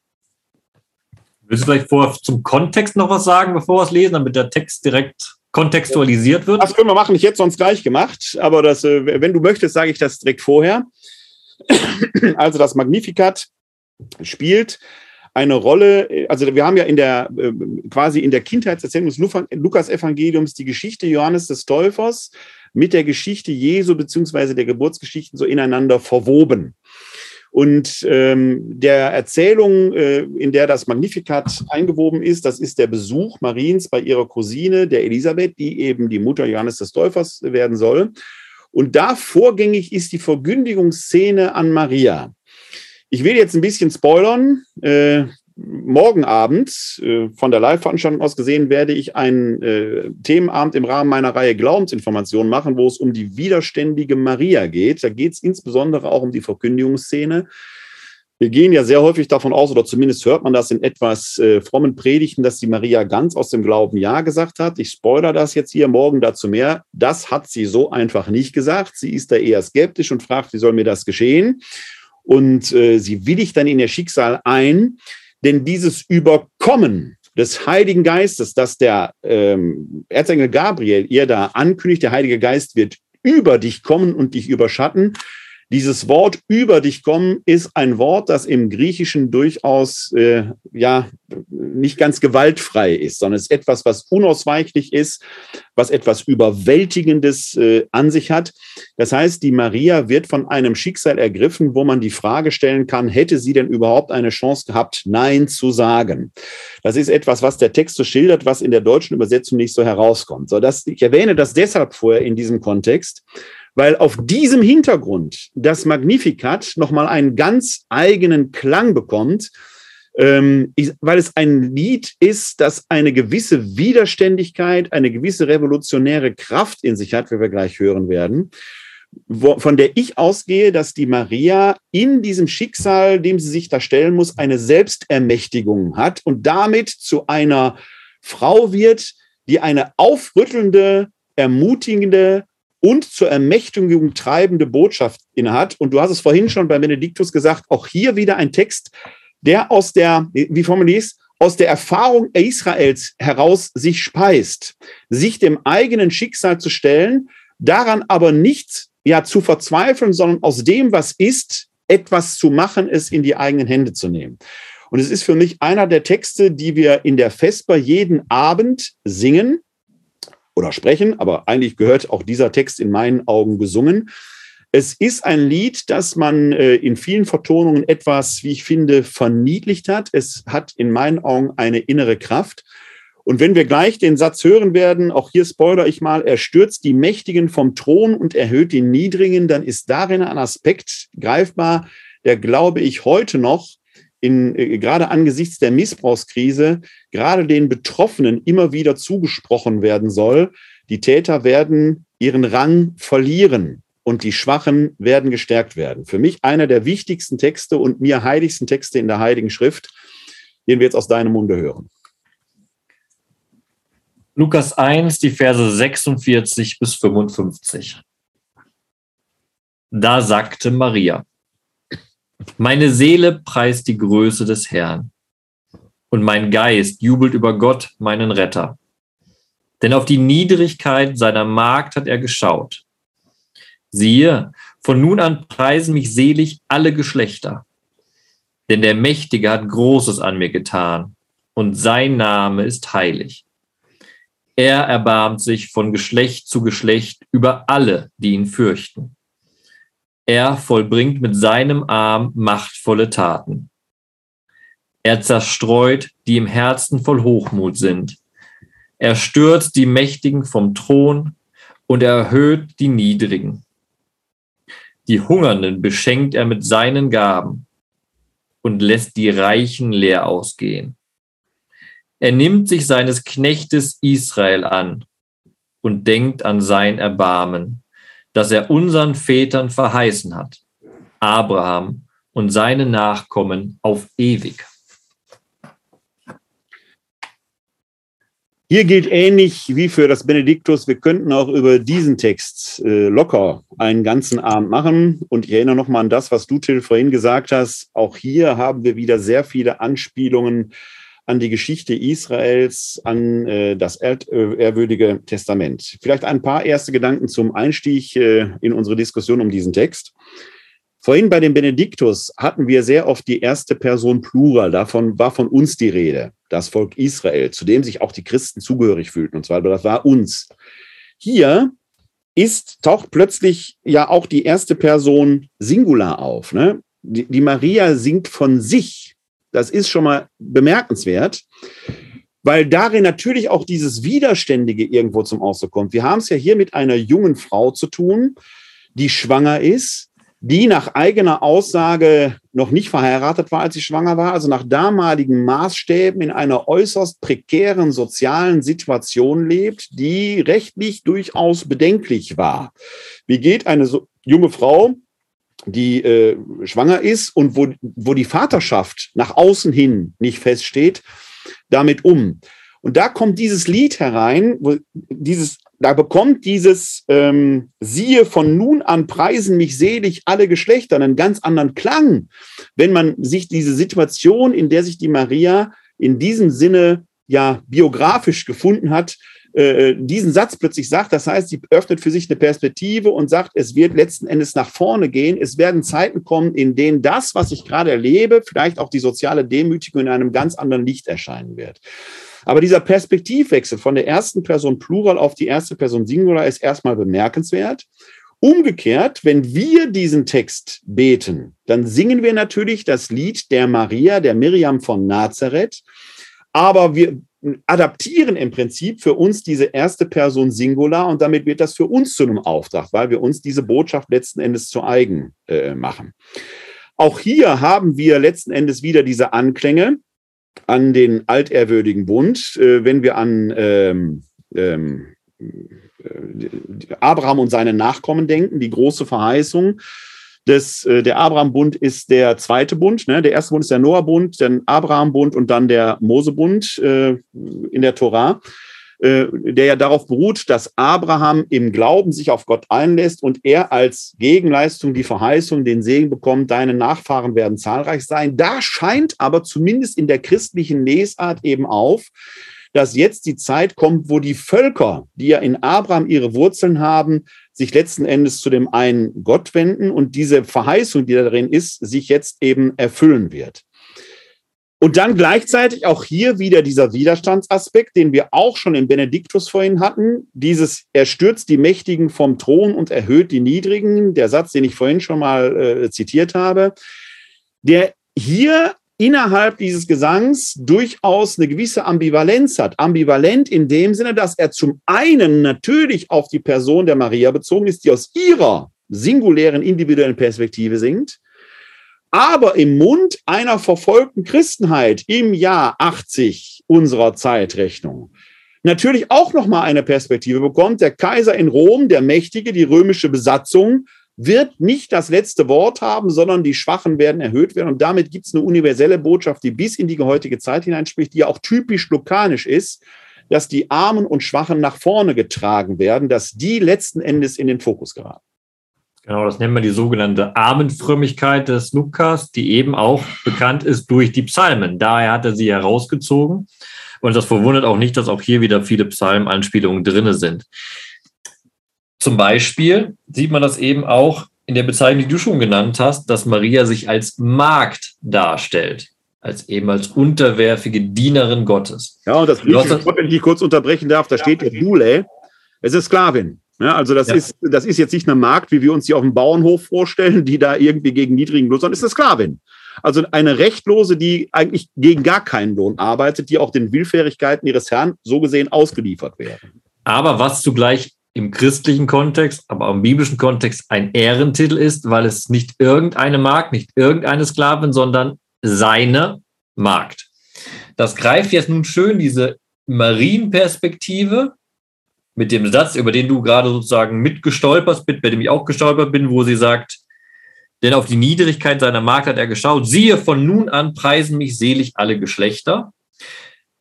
Willst du vielleicht vorher zum Kontext noch was sagen, bevor wir es lesen, damit der Text direkt kontextualisiert wird? Das können wir machen. Ich hätte sonst gleich gemacht, aber das, äh, wenn du möchtest, sage ich das direkt vorher. Also das Magnificat spielt eine Rolle, also wir haben ja in der äh, quasi in der Kindheitserzählung des Lukas-Evangeliums die Geschichte Johannes des Täufers mit der Geschichte Jesu beziehungsweise der Geburtsgeschichten so ineinander verwoben. Und ähm, der Erzählung, äh, in der das Magnificat eingewoben ist, das ist der Besuch Mariens bei ihrer Cousine, der Elisabeth, die eben die Mutter Johannes des Täufers werden soll. Und da vorgängig ist die Verkündigungsszene an Maria. Ich will jetzt ein bisschen spoilern. Äh, morgen Abend, äh, von der Live-Veranstaltung aus gesehen, werde ich einen äh, Themenabend im Rahmen meiner Reihe Glaubensinformationen machen, wo es um die widerständige Maria geht. Da geht es insbesondere auch um die Verkündigungsszene. Wir gehen ja sehr häufig davon aus, oder zumindest hört man das in etwas äh, frommen Predigten, dass die Maria ganz aus dem Glauben Ja gesagt hat. Ich spoilere das jetzt hier morgen dazu mehr. Das hat sie so einfach nicht gesagt. Sie ist da eher skeptisch und fragt, wie soll mir das geschehen? Und äh, sie willigt dann in ihr Schicksal ein, denn dieses Überkommen des Heiligen Geistes, das der ähm, Erzengel Gabriel ihr da ankündigt, der Heilige Geist wird über dich kommen und dich überschatten, dieses Wort über dich kommen ist ein Wort, das im Griechischen durchaus äh, ja nicht ganz gewaltfrei ist, sondern es ist etwas, was unausweichlich ist, was etwas Überwältigendes äh, an sich hat. Das heißt, die Maria wird von einem Schicksal ergriffen, wo man die Frage stellen kann, hätte sie denn überhaupt eine Chance gehabt, Nein zu sagen? Das ist etwas, was der Text so schildert, was in der deutschen Übersetzung nicht so herauskommt. So, das, ich erwähne das deshalb vorher in diesem Kontext, weil auf diesem Hintergrund das Magnificat nochmal einen ganz eigenen Klang bekommt, ähm, weil es ein Lied ist, das eine gewisse Widerständigkeit, eine gewisse revolutionäre Kraft in sich hat, wie wir gleich hören werden, wo, von der ich ausgehe, dass die Maria in diesem Schicksal, dem sie sich da stellen muss, eine Selbstermächtigung hat und damit zu einer Frau wird, die eine aufrüttelnde, ermutigende, und zur Ermächtigung treibende Botschaft innehat. Und du hast es vorhin schon bei Benediktus gesagt, auch hier wieder ein Text, der aus der, wie formulierst, aus der Erfahrung Israels heraus sich speist, sich dem eigenen Schicksal zu stellen, daran aber nicht ja zu verzweifeln, sondern aus dem, was ist, etwas zu machen, es in die eigenen Hände zu nehmen. Und es ist für mich einer der Texte, die wir in der Vesper jeden Abend singen, oder sprechen, aber eigentlich gehört auch dieser Text in meinen Augen gesungen. Es ist ein Lied, das man äh, in vielen Vertonungen etwas, wie ich finde, verniedlicht hat. Es hat in meinen Augen eine innere Kraft. Und wenn wir gleich den Satz hören werden, auch hier spoiler ich mal, er stürzt die Mächtigen vom Thron und erhöht die Niedrigen, dann ist darin ein Aspekt greifbar, der, glaube ich, heute noch in, äh, gerade angesichts der Missbrauchskrise gerade den Betroffenen immer wieder zugesprochen werden soll. Die Täter werden ihren Rang verlieren und die Schwachen werden gestärkt werden. Für mich einer der wichtigsten Texte und mir heiligsten Texte in der Heiligen Schrift, den wir jetzt aus deinem Munde hören. Lukas 1, die Verse 46 bis 55. Da sagte Maria, meine Seele preist die Größe des Herrn und mein Geist jubelt über Gott, meinen Retter. Denn auf die Niedrigkeit seiner Magd hat er geschaut. Siehe, von nun an preisen mich selig alle Geschlechter. Denn der Mächtige hat Großes an mir getan, und sein Name ist heilig. Er erbarmt sich von Geschlecht zu Geschlecht über alle, die ihn fürchten. Er vollbringt mit seinem Arm machtvolle Taten. Er zerstreut, die im Herzen voll Hochmut sind. Er stürzt die Mächtigen vom Thron und erhöht die Niedrigen. Die Hungernden beschenkt er mit seinen Gaben und lässt die Reichen leer ausgehen. Er nimmt sich seines Knechtes Israel an und denkt an sein Erbarmen das er unseren Vätern verheißen hat, Abraham und seine Nachkommen auf ewig. Hier gilt ähnlich wie für das Benediktus, wir könnten auch über diesen Text äh, locker einen ganzen Abend machen. Und ich erinnere nochmal an das, was du, Till, vorhin gesagt hast. Auch hier haben wir wieder sehr viele Anspielungen an die Geschichte Israels, an äh, das ehrwürdige Testament. Vielleicht ein paar erste Gedanken zum Einstieg äh, in unsere Diskussion um diesen Text. Vorhin bei dem Benediktus hatten wir sehr oft die erste Person Plural. Davon war von uns die Rede, das Volk Israel, zu dem sich auch die Christen zugehörig fühlten und weiter. Das war uns. Hier ist, taucht plötzlich ja auch die erste Person Singular auf. Ne? Die, die Maria singt von sich. Das ist schon mal bemerkenswert, weil darin natürlich auch dieses Widerständige irgendwo zum Ausdruck kommt. Wir haben es ja hier mit einer jungen Frau zu tun, die schwanger ist, die nach eigener Aussage noch nicht verheiratet war, als sie schwanger war, also nach damaligen Maßstäben in einer äußerst prekären sozialen Situation lebt, die rechtlich durchaus bedenklich war. Wie geht eine so junge Frau, die äh, schwanger ist und wo, wo die Vaterschaft nach außen hin nicht feststeht, damit um? Und da kommt dieses Lied herein, wo dieses da bekommt dieses ähm, siehe von nun an preisen mich selig alle Geschlechter einen ganz anderen Klang, wenn man sich diese Situation, in der sich die Maria in diesem Sinne ja biografisch gefunden hat, äh, diesen Satz plötzlich sagt. Das heißt, sie öffnet für sich eine Perspektive und sagt, es wird letzten Endes nach vorne gehen. Es werden Zeiten kommen, in denen das, was ich gerade erlebe, vielleicht auch die soziale Demütigung in einem ganz anderen Licht erscheinen wird. Aber dieser Perspektivwechsel von der ersten Person Plural auf die erste Person Singular ist erstmal bemerkenswert. Umgekehrt, wenn wir diesen Text beten, dann singen wir natürlich das Lied der Maria, der Miriam von Nazareth, aber wir adaptieren im Prinzip für uns diese erste Person Singular und damit wird das für uns zu einem Auftrag, weil wir uns diese Botschaft letzten Endes zu eigen äh, machen. Auch hier haben wir letzten Endes wieder diese Anklänge an den altehrwürdigen Bund, äh, wenn wir an ähm, ähm, äh, Abraham und seine Nachkommen denken, die große Verheißung. Des, äh, der Abraham-Bund ist der zweite Bund. Ne? Der erste Bund ist der Noah-Bund, der Abraham-Bund und dann der Mose-Bund äh, in der Torah. Äh, der ja darauf beruht, dass Abraham im Glauben sich auf Gott einlässt und er als Gegenleistung die Verheißung, den Segen bekommt, deine Nachfahren werden zahlreich sein. Da scheint aber zumindest in der christlichen Lesart eben auf, dass jetzt die Zeit kommt, wo die Völker, die ja in Abraham ihre Wurzeln haben, sich letzten Endes zu dem einen Gott wenden und diese Verheißung, die darin ist, sich jetzt eben erfüllen wird. Und dann gleichzeitig auch hier wieder dieser Widerstandsaspekt, den wir auch schon im Benediktus vorhin hatten. Dieses, er stürzt die Mächtigen vom Thron und erhöht die Niedrigen. Der Satz, den ich vorhin schon mal äh, zitiert habe, der hier innerhalb dieses Gesangs durchaus eine gewisse Ambivalenz hat. Ambivalent in dem Sinne, dass er zum einen natürlich auf die Person der Maria bezogen ist, die aus ihrer singulären individuellen Perspektive singt aber im Mund einer verfolgten Christenheit im Jahr 80 unserer Zeitrechnung natürlich auch noch mal eine Perspektive bekommt. Der Kaiser in Rom, der Mächtige, die römische Besatzung, wird nicht das letzte Wort haben, sondern die Schwachen werden erhöht werden. Und damit gibt es eine universelle Botschaft, die bis in die heutige Zeit hineinspricht, die ja auch typisch lokanisch ist, dass die Armen und Schwachen nach vorne getragen werden, dass die letzten Endes in den Fokus geraten. Genau, das nennen wir die sogenannte Armenfrömmigkeit des Lukas, die eben auch bekannt ist durch die Psalmen. Daher hat er sie herausgezogen. Und das verwundert auch nicht, dass auch hier wieder viele Psalmanspielungen drin sind. Zum Beispiel sieht man das eben auch in der Bezeichnung, die du schon genannt hast, dass Maria sich als Magd darstellt, als eben als unterwerfige Dienerin Gottes. Ja, und das, wenn ich kurz unterbrechen darf, da steht ja Dule, es ist Sklavin. Ja, also das, ja. ist, das ist jetzt nicht eine Markt, wie wir uns sie auf dem Bauernhof vorstellen, die da irgendwie gegen niedrigen Lohn, sondern ist eine Sklavin. Also eine Rechtlose, die eigentlich gegen gar keinen Lohn arbeitet, die auch den Willfährigkeiten ihres Herrn so gesehen ausgeliefert werden. Aber was zugleich im christlichen Kontext, aber auch im biblischen Kontext ein Ehrentitel ist, weil es nicht irgendeine Markt, nicht irgendeine Sklavin, sondern seine Markt. Das greift jetzt nun schön diese Marienperspektive mit dem Satz, über den du gerade sozusagen mitgestolpert bist, bei dem ich auch gestolpert bin, wo sie sagt, denn auf die Niedrigkeit seiner Magd hat er geschaut, siehe, von nun an preisen mich selig alle Geschlechter.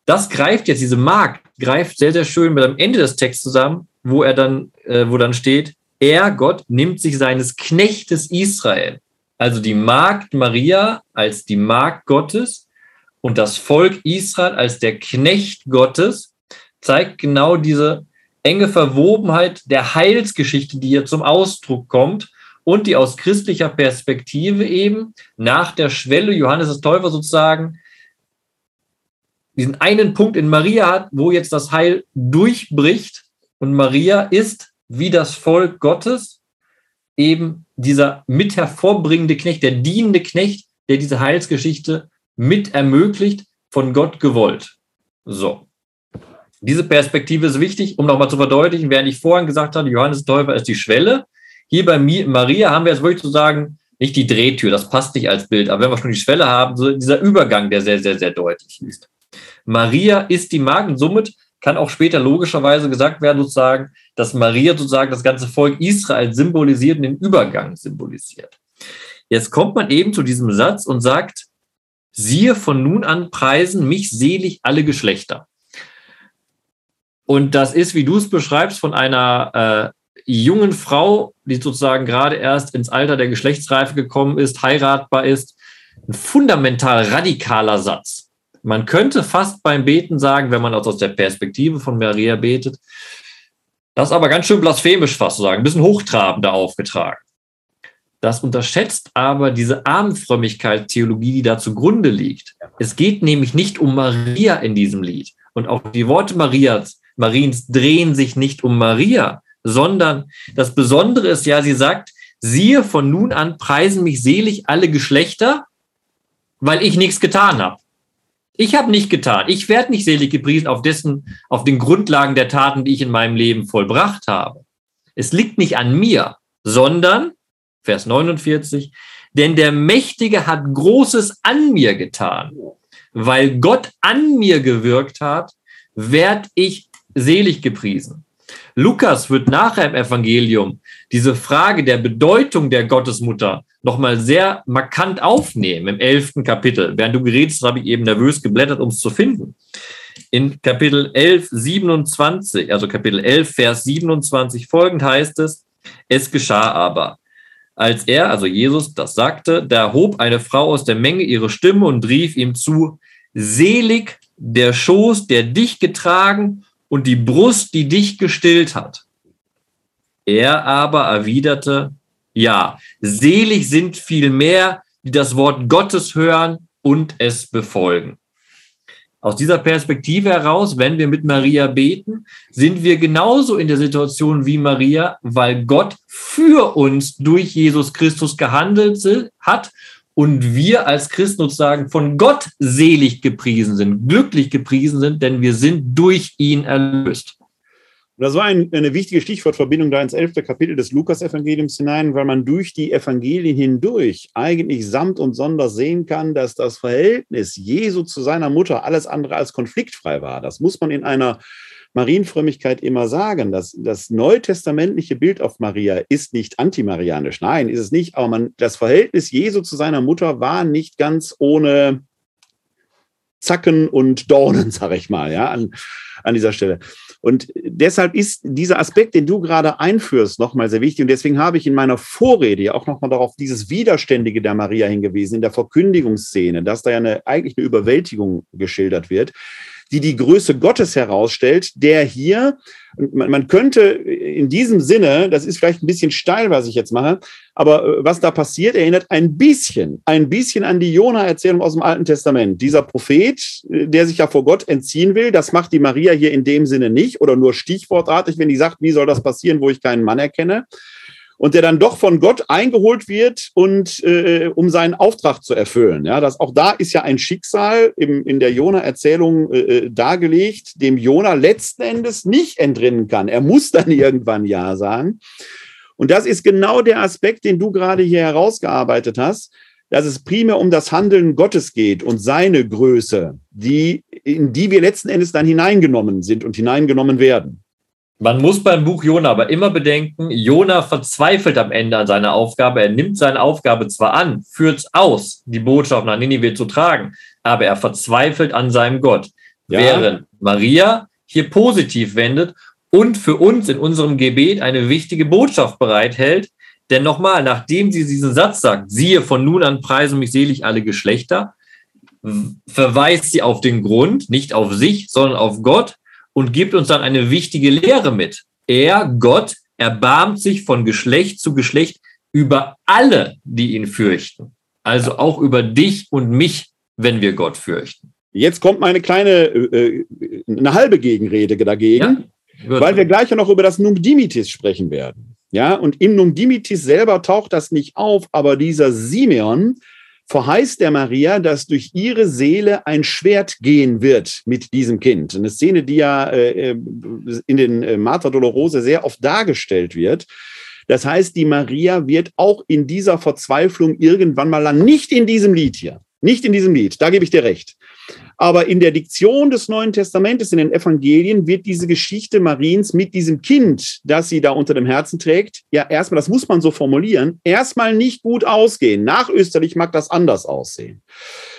das greift jetzt, diese Magd greift sehr, sehr schön mit am Ende des Texts zusammen, wo er dann, äh, wo dann steht, er, Gott, nimmt sich seines Knechtes Israel, also die Magd Maria als die Magd Gottes und das Volk Israel als der Knecht Gottes, zeigt genau diese enge Verwobenheit der Heilsgeschichte, die hier zum Ausdruck kommt und die aus christlicher Perspektive eben nach der Schwelle Johannes des Täufer sozusagen diesen einen Punkt in Maria hat, wo jetzt das Heil durchbricht und Maria ist wie das Volk Gottes eben dieser mit hervorbringende Knecht, der dienende Knecht, der diese Heilsgeschichte mit ermöglicht, von Gott gewollt. So. Diese Perspektive ist wichtig, um nochmal zu verdeutlichen, während ich vorhin gesagt habe, Johannes Täufer ist die Schwelle. Hier bei Maria haben wir jetzt wirklich zu sagen, nicht die Drehtür, das passt nicht als Bild, aber wenn wir schon die Schwelle haben, so dieser Übergang, der sehr, sehr, sehr deutlich ist. Maria ist die Magd somit kann auch später logischerweise gesagt werden, sozusagen, dass Maria sozusagen das ganze Volk Israel symbolisiert und den Übergang symbolisiert. Jetzt kommt man eben zu diesem Satz und sagt, siehe von nun an preisen mich selig alle Geschlechter. Und das ist, wie du es beschreibst, von einer äh, jungen Frau, die sozusagen gerade erst ins Alter der Geschlechtsreife gekommen ist, heiratbar ist, ein fundamental radikaler Satz. Man könnte fast beim Beten sagen, wenn man aus der Perspektive von Maria betet, das ist aber ganz schön blasphemisch fast zu sagen, ein bisschen hochtrabender aufgetragen. Das unterschätzt aber diese Armfrömmigkeit-Theologie, die da zugrunde liegt. Es geht nämlich nicht um Maria in diesem Lied. Und auch die Worte Marias Mariens drehen sich nicht um Maria, sondern das Besondere ist ja, sie sagt, siehe, von nun an preisen mich selig alle Geschlechter, weil ich nichts getan habe. Ich habe nicht getan. Ich werde nicht selig gepriesen auf dessen, auf den Grundlagen der Taten, die ich in meinem Leben vollbracht habe. Es liegt nicht an mir, sondern, Vers 49, denn der Mächtige hat Großes an mir getan. Weil Gott an mir gewirkt hat, werd ich selig gepriesen. Lukas wird nachher im Evangelium diese Frage der Bedeutung der Gottesmutter nochmal sehr markant aufnehmen im elften Kapitel. Während du gerätst, habe ich eben nervös geblättert, um es zu finden. In Kapitel 11, 27, also Kapitel 11, Vers 27 folgend heißt es, es geschah aber. Als er, also Jesus, das sagte, da hob eine Frau aus der Menge ihre Stimme und rief ihm zu, selig der Schoß, der dich getragen und die Brust, die dich gestillt hat. Er aber erwiderte, ja, selig sind vielmehr, die das Wort Gottes hören und es befolgen. Aus dieser Perspektive heraus, wenn wir mit Maria beten, sind wir genauso in der Situation wie Maria, weil Gott für uns durch Jesus Christus gehandelt hat und wir als Christen sozusagen von Gott selig gepriesen sind, glücklich gepriesen sind, denn wir sind durch ihn erlöst. Und das war ein, eine wichtige Stichwortverbindung da ins elfte Kapitel des Lukas-Evangeliums hinein, weil man durch die Evangelien hindurch eigentlich samt und sonder sehen kann, dass das Verhältnis Jesu zu seiner Mutter alles andere als konfliktfrei war. Das muss man in einer Marienfrömmigkeit immer sagen. Das, das neutestamentliche Bild auf Maria ist nicht antimarianisch. Nein, ist es nicht. Aber man, das Verhältnis Jesu zu seiner Mutter war nicht ganz ohne Zacken und Dornen, sag ich mal, ja, an, an dieser Stelle. Und deshalb ist dieser Aspekt, den du gerade einführst, nochmal sehr wichtig. Und deswegen habe ich in meiner Vorrede ja auch nochmal darauf dieses Widerständige der Maria hingewiesen, in der Verkündigungsszene, dass da ja eine, eigentlich eine Überwältigung geschildert wird die die Größe Gottes herausstellt, der hier, man, man könnte in diesem Sinne, das ist vielleicht ein bisschen steil, was ich jetzt mache, aber äh, was da passiert, erinnert ein bisschen, ein bisschen an die Jona-Erzählung aus dem Alten Testament. Dieser Prophet, äh, der sich ja vor Gott entziehen will, das macht die Maria hier in dem Sinne nicht oder nur stichwortartig, wenn die sagt, wie soll das passieren, wo ich keinen Mann erkenne und der dann doch von Gott eingeholt wird und äh, um seinen Auftrag zu erfüllen. Ja, das auch da ist ja ein Schicksal im, in der Jona-Erzählung äh, äh, dargelegt, dem Jona letzten Endes nicht entrinnen kann. Er muss dann irgendwann ja sagen. Und das ist genau der Aspekt, den du gerade hier herausgearbeitet hast, dass es primär um das Handeln Gottes geht und seine Größe, die, in die wir letzten Endes dann hineingenommen sind und hineingenommen werden. Man muss beim Buch Jona aber immer bedenken, Jona verzweifelt am Ende an seiner Aufgabe. Er nimmt seine Aufgabe zwar an, führt es aus, die Botschaft nach Ninive zu tragen, aber er verzweifelt an seinem Gott. ja. während Maria hier positiv wendet und für uns in unserem Gebet eine wichtige Botschaft bereithält. Denn nochmal, nachdem sie diesen Satz sagt, siehe, von nun an preisen mich selig alle Geschlechter, verweist sie auf den Grund, nicht auf sich, sondern auf Gott und gibt uns dann eine wichtige Lehre mit. Er, Gott, erbarmt sich von Geschlecht zu Geschlecht über alle, die ihn fürchten. Also auch über dich und mich, wenn wir Gott fürchten. Jetzt kommt meine kleine, äh, eine halbe Gegenrede dagegen, ja, weil wir gleich ja noch über das Nunc Dimitis sprechen werden. Ja, und im Nunc Dimitis selber taucht das nicht auf, aber dieser Simeon verheißt der Maria, dass durch ihre Seele ein Schwert gehen wird mit diesem Kind. Eine Szene, die ja äh, in den äh, Mater Dolorosa sehr oft dargestellt wird. Das heißt, die Maria wird auch in dieser Verzweiflung irgendwann mal lang, nicht in diesem Lied hier, nicht in diesem Lied, da gebe ich dir recht, aber in der Diktion des Neuen Testamentes, in den Evangelien, wird diese Geschichte Mariens mit diesem Kind, das sie da unter dem Herzen trägt, ja erstmal, das muss man so formulieren, erstmal nicht gut ausgehen. Nach Österreich mag das anders aussehen.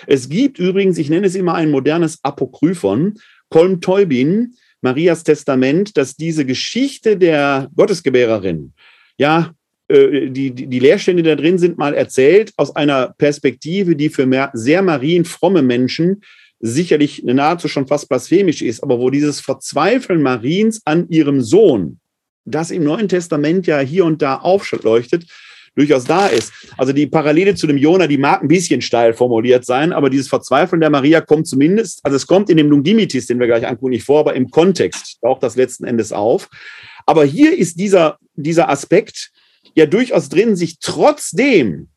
Es gibt übrigens, ich nenne es immer ein modernes Apokryphon, Kolm Teubin, Marias Testament, dass diese Geschichte der Gottesgebärerin, ja, äh, die, die, die Leerstände da drin sind mal erzählt aus einer Perspektive, die für mehr, sehr marienfromme Menschen sicherlich nahezu schon fast blasphemisch ist, aber wo dieses Verzweifeln Mariens an ihrem Sohn, das im Neuen Testament ja hier und da aufleuchtet, durchaus da ist. Also die Parallele zu dem Jona, die mag ein bisschen steil formuliert sein, aber dieses Verzweifeln der Maria kommt zumindest, also es kommt in dem Lungdimitis, den wir gleich angucken, nicht vor, aber im Kontext taucht das letzten Endes auf. Aber hier ist dieser, dieser Aspekt ja durchaus drin, sich trotzdem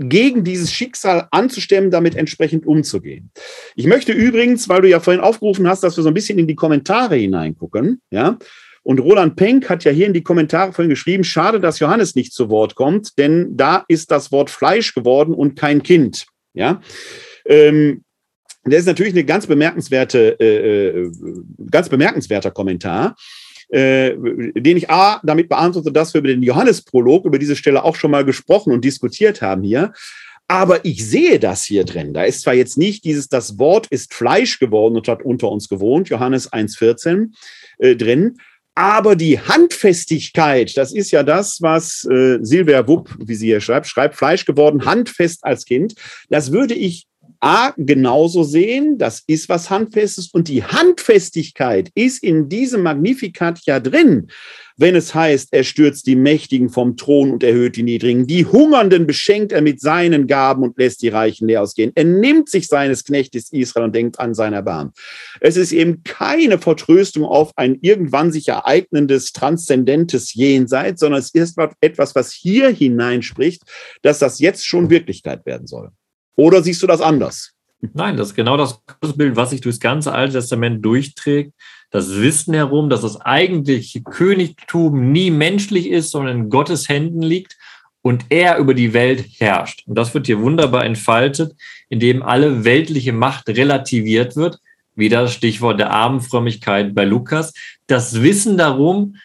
gegen dieses Schicksal anzustemmen, damit entsprechend umzugehen. Ich möchte übrigens, weil du ja vorhin aufgerufen hast, dass wir so ein bisschen in die Kommentare hineingucken, ja. Und Roland Penck hat ja hier in die Kommentare vorhin geschrieben, schade, dass Johannes nicht zu Wort kommt, denn da ist das Wort Fleisch geworden und kein Kind, ja. Ähm, das ist natürlich eine ganz bemerkenswerte, äh, äh ganz bemerkenswerter Kommentar äh, den ich A, damit beantworte, dass wir über den Johannesprolog, über diese Stelle auch schon mal gesprochen und diskutiert haben hier. Aber ich sehe das hier drin. Da ist zwar jetzt nicht dieses, das Wort ist Fleisch geworden und hat unter uns gewohnt, Johannes 1,14 äh, drin. Aber die Handfestigkeit, das ist ja das, was äh, Silvia Wupp, wie sie hier schreibt, schreibt, Fleisch geworden, handfest als Kind. Das würde ich A, genauso sehen, das ist was Handfestes und die Handfestigkeit ist in diesem Magnificat ja drin, wenn es heißt, er stürzt die Mächtigen vom Thron und erhöht die Niedrigen. Die Hungernden beschenkt er mit seinen Gaben und lässt die Reichen leer ausgehen. Er nimmt sich seines Knechtes Israel und denkt an sein Erbarmen. Es ist eben keine Vertröstung auf ein irgendwann sich ereignendes, transzendentes Jenseits, sondern es ist etwas, was hier hineinspricht, dass das jetzt schon Wirklichkeit werden soll. Oder siehst du das anders? Nein, das ist genau das Bild, was sich durchs ganze Alte Testament durchträgt. Das Wissen herum, dass das eigentliche Königtum nie menschlich ist, sondern in Gottes Händen liegt und er über die Welt herrscht. Und das wird hier wunderbar entfaltet, indem alle weltliche Macht relativiert wird. Wieder das Stichwort der Abendfrömmigkeit bei Lukas. Das Wissen darum,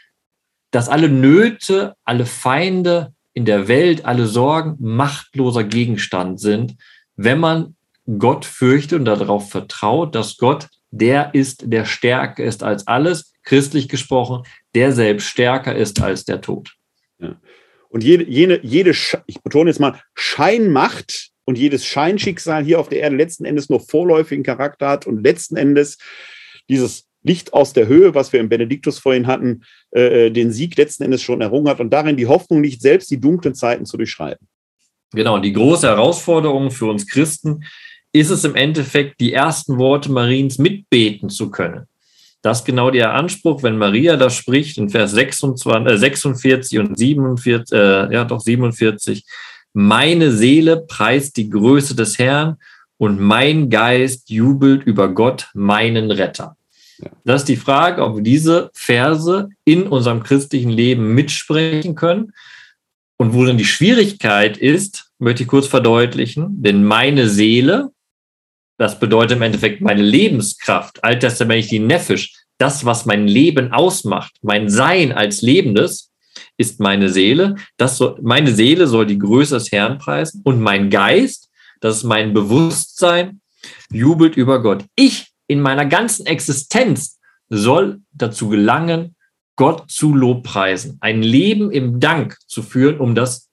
dass alle Nöte, alle Feinde in der Welt, alle Sorgen machtloser Gegenstand sind wenn man Gott fürchtet und darauf vertraut, dass Gott der ist, der stärker ist als alles, christlich gesprochen, der selbst stärker ist als der Tod. Ja. Und jede, jede, jede, ich betone jetzt mal, Scheinmacht und jedes Scheinschicksal hier auf der Erde letzten Endes nur vorläufigen Charakter hat und letzten Endes dieses Licht aus der Höhe, was wir im Benediktus vorhin hatten, äh, äh den Sieg letzten Endes schon errungen hat und darin die Hoffnung nicht selbst die dunklen Zeiten zu durchschreiten. Genau, die große Herausforderung für uns Christen ist es im Endeffekt, die ersten Worte Mariens mitbeten zu können. Das ist genau der Anspruch, wenn Maria da spricht in Vers 26, äh 46 und 47, äh, ja doch 47. Meine Seele preist die Größe des Herrn und mein Geist jubelt über Gott, meinen Retter. Das ist die Frage, ob wir diese Verse in unserem christlichen Leben mitsprechen können. Und wo dann die Schwierigkeit ist, möchte ich kurz verdeutlichen, denn meine Seele, das bedeutet im Endeffekt meine Lebenskraft, alttestamentlich die Nephisch, das, was mein Leben ausmacht, mein Sein als Lebendes, ist meine Seele. Das soll, meine Seele soll die Größe des Herrn preisen und mein Geist, das ist mein Bewusstsein, jubelt über Gott. Ich in meiner ganzen Existenz soll dazu gelangen, Gott zu Lobpreisen, ein Leben im Dank zu führen, um das,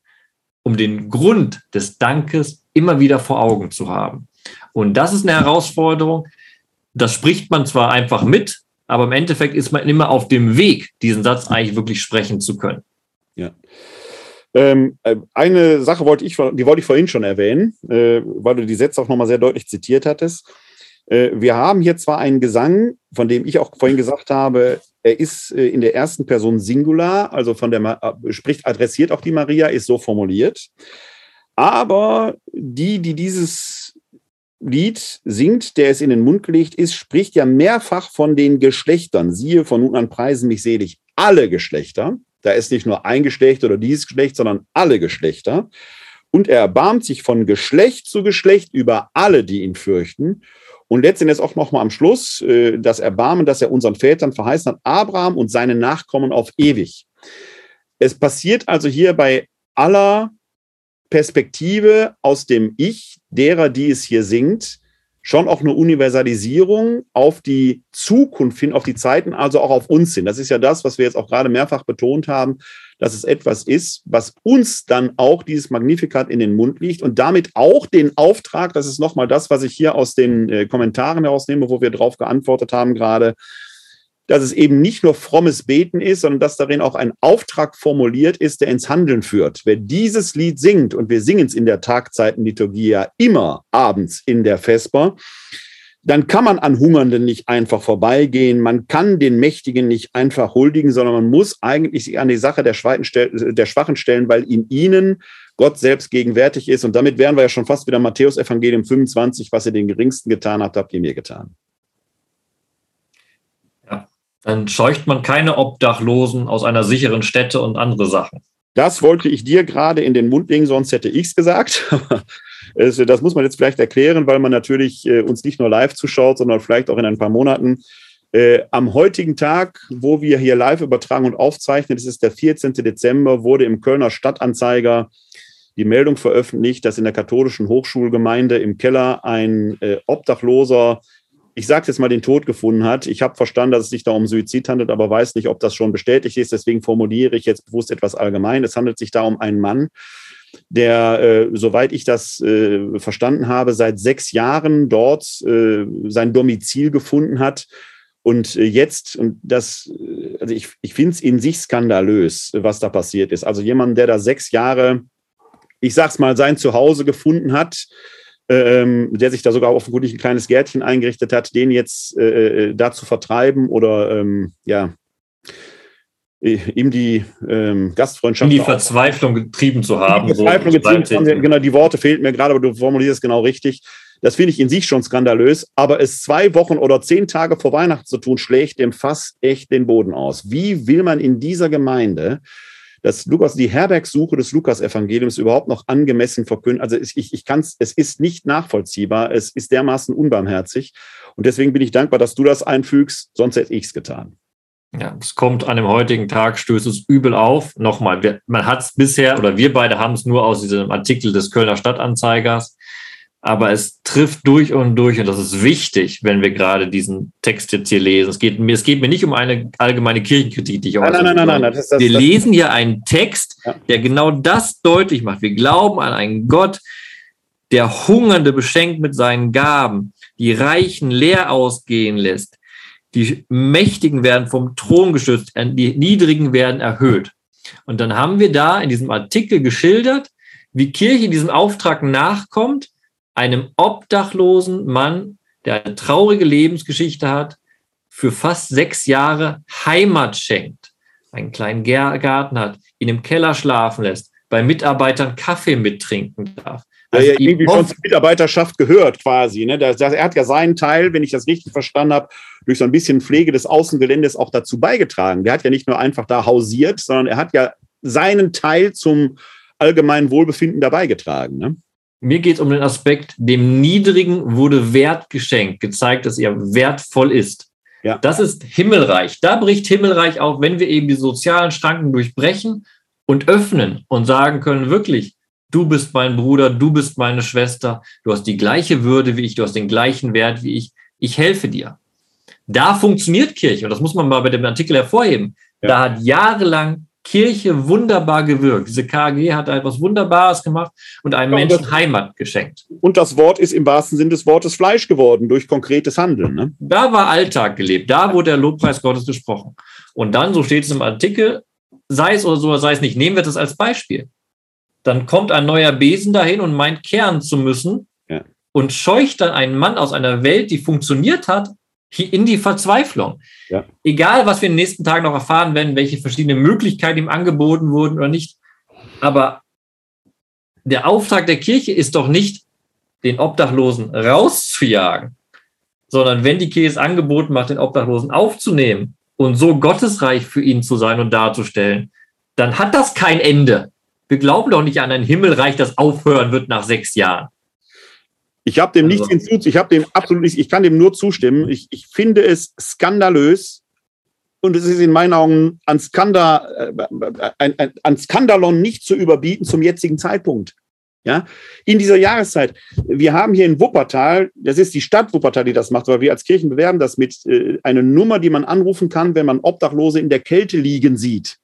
um den Grund des Dankes immer wieder vor Augen zu haben. Und das ist eine Herausforderung. Das spricht man zwar einfach mit, aber im Endeffekt ist man immer auf dem Weg, diesen Satz eigentlich wirklich sprechen zu können. Ja. Ähm, äh, eine Sache wollte ich, die wollte ich vorhin schon erwähnen, äh, weil du die Sätze auch nochmal sehr deutlich zitiert hattest. Äh, wir haben hier zwar einen Gesang, von dem ich auch vorhin gesagt habe, er ist äh, in der ersten Person Singular, also von der, äh, spricht adressiert auch die Maria, ist so formuliert. Aber die, die dieses Lied singt, der es in den Mund gelegt ist, spricht ja mehrfach von den Geschlechtern. Siehe, von nun an preisen mich selig alle Geschlechter. Da ist nicht nur ein Geschlecht oder dieses Geschlecht, sondern alle Geschlechter. Und er erbarmt sich von Geschlecht zu Geschlecht über alle, die ihn fürchten. Und letztendlich auch noch mal am Schluss äh, das Erbarmen, das er unseren Vätern verheißen hat, Abraham und seine Nachkommen auf ewig. Es passiert also hier bei aller Perspektive aus dem Ich derer, die es hier singt, schon auch eine Universalisierung auf die Zukunft hin, auf die Zeiten, also auch auf uns hin. Das ist ja das, was wir jetzt auch gerade mehrfach betont haben, dass es etwas ist, was uns dann auch dieses Magnificat in den Mund liegt und damit auch den Auftrag, das ist nochmal das, was ich hier aus den äh, Kommentaren herausnehme, wo wir darauf geantwortet haben gerade, dass es eben nicht nur frommes Beten ist, sondern dass darin auch ein Auftrag formuliert ist, der ins Handeln führt. Wer dieses Lied singt, und wir singen es in der Tagzeitenliturgie ja immer abends in der Vesper, dann kann man an Hungernden nicht einfach vorbeigehen, man kann den Mächtigen nicht einfach huldigen, sondern man muss eigentlich sich an die Sache der, der Schwachen stellen, weil in ihnen Gott selbst gegenwärtig ist. Und damit wären wir ja schon fast wieder Matthäus Evangelium 25, was ihr den Geringsten getan habt, habt ihr mir getan. Dann scheucht man keine Obdachlosen aus einer sicheren Stätte und andere Sachen. Das wollte ich dir gerade in den Mund legen, sonst hätte ich es gesagt. das muss man jetzt vielleicht erklären, weil man natürlich äh, uns nicht nur live zuschaut, sondern vielleicht auch in ein paar Monaten. Äh, am heutigen Tag, wo wir hier live übertragen und aufzeichnen, das ist der 14. Dezember, wurde im Kölner Stadtanzeiger die Meldung veröffentlicht, dass in der katholischen Hochschulgemeinde im Keller ein äh, Obdachloser ich sage jetzt mal, den Tod gefunden hat. Ich habe verstanden, dass es sich da um Suizid handelt, aber weiß nicht, ob das schon bestätigt ist. Deswegen formuliere ich jetzt bewusst etwas allgemein. Es handelt sich da um einen Mann, der, äh, soweit ich das äh, verstanden habe, seit sechs Jahren dort äh, sein Domizil gefunden hat. Und äh, jetzt, und das, äh, also ich, ich finde es in sich skandalös, was da passiert ist. Also jemand, der da sechs Jahre, ich sag's mal, sein Zuhause gefunden hat, ähm, der sich da sogar offenkundig ein kleines Gärtchen eingerichtet hat, den jetzt äh, äh da zu vertreiben oder ähm, ja, ihm die ähm, Gastfreundschaft. In die Verzweiflung getrieben zu haben. Die Verzweiflung so getrieben zu haben, genau, die Worte fehlen mir gerade, aber du formulierst es genau richtig. Das finde ich in sich schon skandalös, aber es zwei Wochen oder zehn Tage vor Weihnachten zu tun, schlägt dem Fass echt den Boden aus. Wie will man in dieser Gemeinde dass Lukas die Herbergsuche des Lukas-Evangeliums überhaupt noch angemessen verkünden. Also ich, ich kann es, es ist nicht nachvollziehbar, es ist dermaßen unbarmherzig. Und deswegen bin ich dankbar, dass du das einfügst, sonst hätte ich es getan. Ja, es kommt an dem heutigen Tag, stößt es übel auf. Nochmal, wir, man hat es bisher, oder wir beide haben es nur aus diesem Artikel des Kölner Stadtanzeigers aber es trifft durch und durch und das ist wichtig, wenn wir gerade diesen Text jetzt hier lesen. Es geht mir, es geht mir nicht um eine allgemeine Kirchenkritik, die ich nein, nein, nein, nein, nein, das, das, Wir das, lesen hier einen Text, ja. der genau das deutlich macht. Wir glauben an einen Gott, der Hungernde beschenkt mit seinen Gaben, die Reichen leer ausgehen lässt, die Mächtigen werden vom Thron geschützt, die Niedrigen werden erhöht. Und dann haben wir da in diesem Artikel geschildert, wie Kirche diesem Auftrag nachkommt, einem obdachlosen Mann, der eine traurige Lebensgeschichte hat, für fast sechs Jahre Heimat schenkt, einen kleinen Garten hat, ihn im Keller schlafen lässt, bei Mitarbeitern Kaffee mittrinken darf. Also ja, irgendwie schon zur Mitarbeiterschaft gehört quasi. Ne? Das, das, er hat ja seinen Teil, wenn ich das richtig verstanden habe, durch so ein bisschen Pflege des Außengeländes auch dazu beigetragen. Der hat ja nicht nur einfach da hausiert, sondern er hat ja seinen Teil zum allgemeinen Wohlbefinden dabei getragen. Ne? Mir geht es um den Aspekt, dem Niedrigen wurde Wert geschenkt, gezeigt, dass er wertvoll ist. Ja. Das ist Himmelreich. Da bricht Himmelreich auf, wenn wir eben die sozialen Schranken durchbrechen und öffnen und sagen können, wirklich, du bist mein Bruder, du bist meine Schwester, du hast die gleiche Würde wie ich, du hast den gleichen Wert wie ich. ich helfe dir. Da funktioniert Kirche, und das muss man mal bei dem Artikel hervorheben. Ja. Da hat jahrelang Kirche wunderbar gewirkt. Diese KG hat etwas Wunderbares gemacht und einem ja, Menschen das, Heimat geschenkt. Und das Wort ist im wahrsten Sinne des Wortes Fleisch geworden durch konkretes Handeln. Ne? Da war Alltag gelebt, da wurde der Lobpreis Gottes gesprochen. Und dann, so steht es im Artikel, sei es oder so, sei es nicht, nehmen wir das als Beispiel. Dann kommt ein neuer Besen dahin und meint kehren zu müssen ja. und scheucht dann einen Mann aus einer Welt, die funktioniert hat, in die Verzweiflung. Ja. Egal, was wir in den nächsten Tagen noch erfahren werden, welche verschiedenen Möglichkeiten ihm angeboten wurden oder nicht. Aber der Auftrag der Kirche ist doch nicht, den Obdachlosen rauszujagen, sondern wenn die Kirche es angeboten macht, den Obdachlosen aufzunehmen und so gottesreich für ihn zu sein und darzustellen, dann hat das kein Ende. Wir glauben doch nicht an ein Himmelreich, das aufhören wird nach sechs Jahren. Ich habe dem also. nichts hinzu, ich habe dem absolut nichts, ich kann dem nur zustimmen. Ich, ich finde es skandalös und es ist in meinen Augen an, Skandal, äh, ein, ein, an Skandalon nicht zu überbieten zum jetzigen Zeitpunkt. Ja, in dieser Jahreszeit. Wir haben hier in Wuppertal, das ist die Stadt Wuppertal, die das macht, weil wir als Kirchen bewerben das mit äh, einer Nummer, die man anrufen kann, wenn man Obdachlose in der Kälte liegen sieht.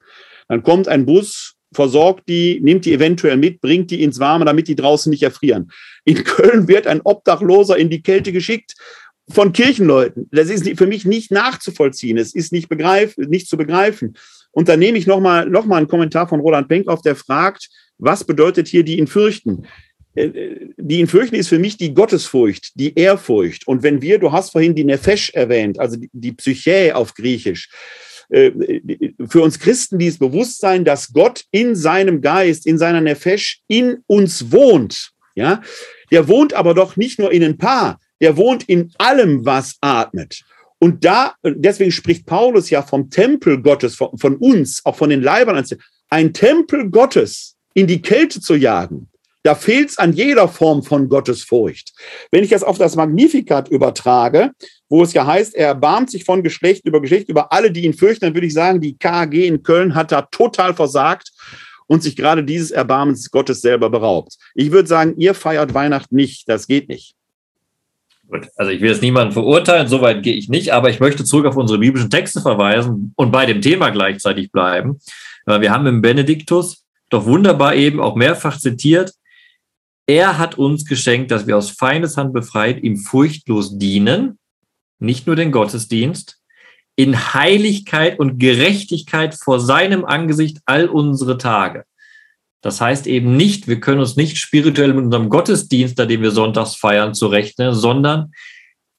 Dann kommt ein Bus versorgt die, nimmt die eventuell mit, bringt die ins Warme, damit die draußen nicht erfrieren. In Köln wird ein Obdachloser in die Kälte geschickt von Kirchenleuten. Das ist für mich nicht nachzuvollziehen. Es ist nicht, begreif, nicht zu begreifen. Und dann nehme ich nochmal noch mal einen Kommentar von Roland Penck auf, der fragt, was bedeutet hier die ihn fürchten? Äh, die ihn fürchten ist für mich die Gottesfurcht, die Ehrfurcht. Und wenn wir, du hast vorhin die Nefesh erwähnt, also die Psyche auf Griechisch, äh, für uns Christen dieses Bewusstsein, dass Gott in seinem Geist, in seiner Nefesh in uns wohnt. Ja, der wohnt aber doch nicht nur in ein Paar, der wohnt in allem, was atmet. Und da, deswegen spricht Paulus ja vom Tempel Gottes, von, von uns, auch von den Leibern, ein Tempel Gottes in die Kälte zu jagen. Da fehlt es an jeder Form von Gottesfurcht. Wenn ich das auf das Magnificat übertrage, wo es ja heißt, er erbarmt sich von Geschlecht über Geschlecht über alle, die ihn fürchten, dann würde ich sagen, die KAG in Köln hat da total versagt und sich gerade dieses Erbarmens Gottes selber beraubt. Ich würde sagen, ihr feiert Weihnachten nicht, das geht nicht. Gut, also ich will jetzt niemanden verurteilen, soweit gehe ich nicht, aber ich möchte zurück auf unsere biblischen Texte verweisen und bei dem Thema gleichzeitig bleiben. Weil wir haben im Benediktus doch wunderbar eben auch mehrfach zitiert, er hat uns geschenkt, dass wir aus Feindeshand befreit ihm furchtlos dienen, nicht nur den Gottesdienst, in Heiligkeit und Gerechtigkeit vor seinem Angesicht all unsere Tage. Das heißt eben nicht, wir können uns nicht spirituell mit unserem Gottesdienst, da den wir sonntags feiern, zurechnen, sondern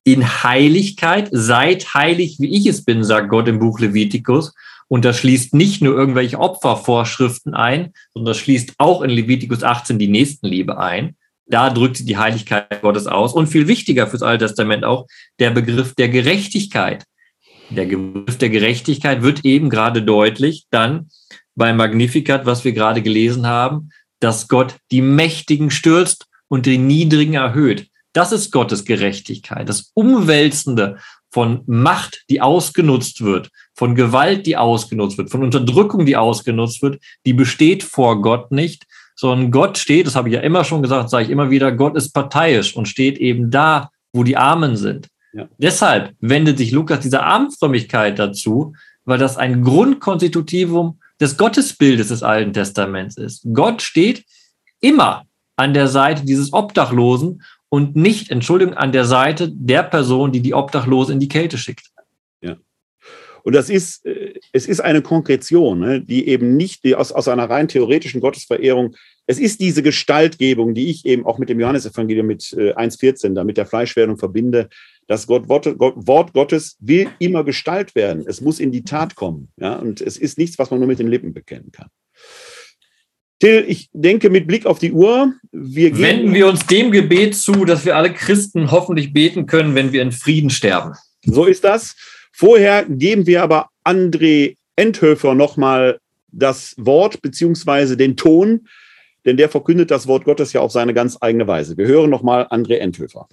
in Heiligkeit, seid heilig, wie ich es bin, sagt Gott im Buch Levitikus, und das schließt nicht nur irgendwelche Opfervorschriften ein, sondern das schließt auch in Levitikus 18 die Nächstenliebe ein. Da drückt sie die Heiligkeit Gottes aus. Und viel wichtiger fürs Alte Testament auch der Begriff der Gerechtigkeit. Der Begriff der Gerechtigkeit wird eben gerade deutlich dann beim Magnificat, was wir gerade gelesen haben, dass Gott die Mächtigen stürzt und die Niedrigen erhöht. Das ist Gottes Gerechtigkeit. Das Umwälzende von Macht, die ausgenutzt wird, von Gewalt, die ausgenutzt wird, von Unterdrückung, die ausgenutzt wird, die besteht vor Gott nicht, sondern Gott steht, das habe ich ja immer schon gesagt, sage ich immer wieder, Gott ist parteiisch und steht eben da, wo die Armen sind. Ja. Deshalb wendet sich Lukas dieser Armfrömmigkeit dazu, weil das ein Grundkonstitutivum des Gottesbildes des Alten Testaments ist. Gott steht immer an der Seite dieses Obdachlosen und nicht, Entschuldigung, an der Seite der Person, die die Obdachlose in die Kälte schickt. Und das ist, äh, es ist eine Konkretion, ne, die eben nicht die aus, aus einer rein theoretischen Gottesverehrung, es ist diese Gestaltgebung, die ich eben auch mit dem Johannesevangelium mit 1,14 äh, da mit der Fleischwerdung verbinde. Das Gott, Wort, Wort Gottes will immer Gestalt werden. Es muss in die Tat kommen. Ja? Und es ist nichts, was man nur mit den Lippen bekennen kann. Till, ich denke mit Blick auf die Uhr, wir. Wenden wir uns dem Gebet zu, dass wir alle Christen hoffentlich beten können, wenn wir in Frieden sterben. So ist das. Vorher geben wir aber André Endhöfer nochmal das Wort beziehungsweise den Ton, denn der verkündet das Wort Gottes ja auf seine ganz eigene Weise. Wir hören nochmal André Endhöfer.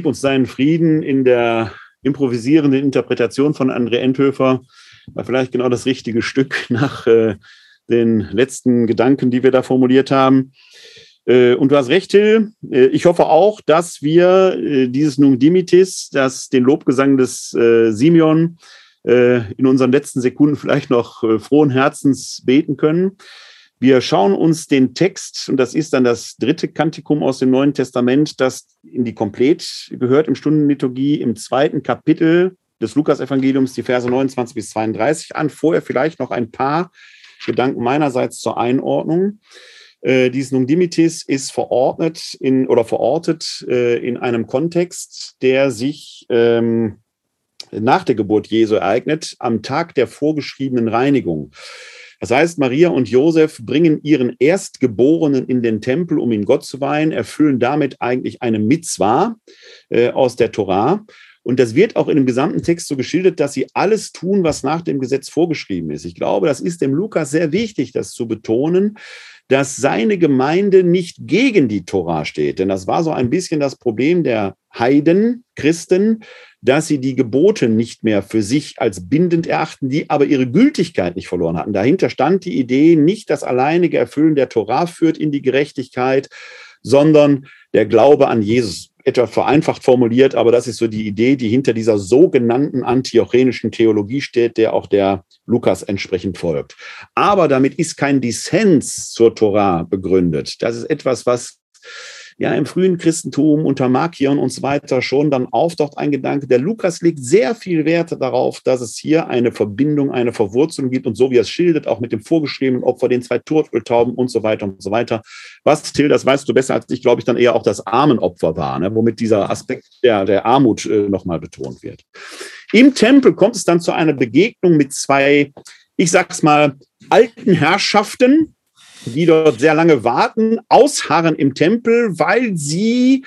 Gib uns deinen Frieden in der improvisierenden Interpretation von André Endhöfer. War vielleicht genau das richtige Stück nach äh, den letzten Gedanken, die wir da formuliert haben. Äh, und du hast recht, Till. Äh, ich hoffe auch, dass wir äh, dieses Nunc Dimitis, das den Lobgesang des äh, Simeon, äh, in unseren letzten Sekunden vielleicht noch frohen Herzens beten können. Wir schauen uns den Text, und das ist dann das dritte Kantikum aus dem Neuen Testament, das in die Komplett gehört im Stundenliturgie im zweiten Kapitel des Lukas-Evangeliums, die Verse 29 bis 32 an. Vorher vielleicht noch ein paar Gedanken meinerseits zur Einordnung. Äh, dieses Nunc Dimitis ist verordnet in oder verortet äh, in einem Kontext, der sich ähm, nach der Geburt Jesu ereignet, am Tag der vorgeschriebenen Reinigung. Das heißt, Maria und Josef bringen ihren Erstgeborenen in den Tempel, um ihn Gott zu weihen, erfüllen damit eigentlich eine Mitzwa äh, aus der Torah. Und das wird auch in dem gesamten Text so geschildert, dass sie alles tun, was nach dem Gesetz vorgeschrieben ist. Ich glaube, das ist dem Lukas sehr wichtig, das zu betonen, dass seine Gemeinde nicht gegen die Tora steht. Denn das war so ein bisschen das Problem der Heiden, Christen, dass sie die Gebote nicht mehr für sich als bindend erachten, die aber ihre Gültigkeit nicht verloren hatten. Dahinter stand die Idee, nicht das alleinige Erfüllen der Torah führt in die Gerechtigkeit, sondern der Glaube an Jesus. Etwa vereinfacht formuliert, aber das ist so die Idee, die hinter dieser sogenannten antiochenischen Theologie steht, der auch der Lukas entsprechend folgt. Aber damit ist kein Dissens zur Torah begründet. Das ist etwas, was ja im frühen Christentum unter Markion und so weiter schon dann auftaucht ein Gedanke. Der Lukas legt sehr viel Wert darauf, dass es hier eine Verbindung, eine Verwurzelung gibt und so wie er es schildert, auch mit dem vorgeschriebenen Opfer, den zwei Turteltauben und so weiter und so weiter. Was, Till, das weißt du besser als ich, glaube ich, dann eher auch das Armenopfer war, ne? womit dieser Aspekt der, der Armut äh, nochmal betont wird. Im Tempel kommt es dann zu einer Begegnung mit zwei, ich sag's mal, alten Herrschaften, die dort sehr lange warten, ausharren im Tempel, weil sie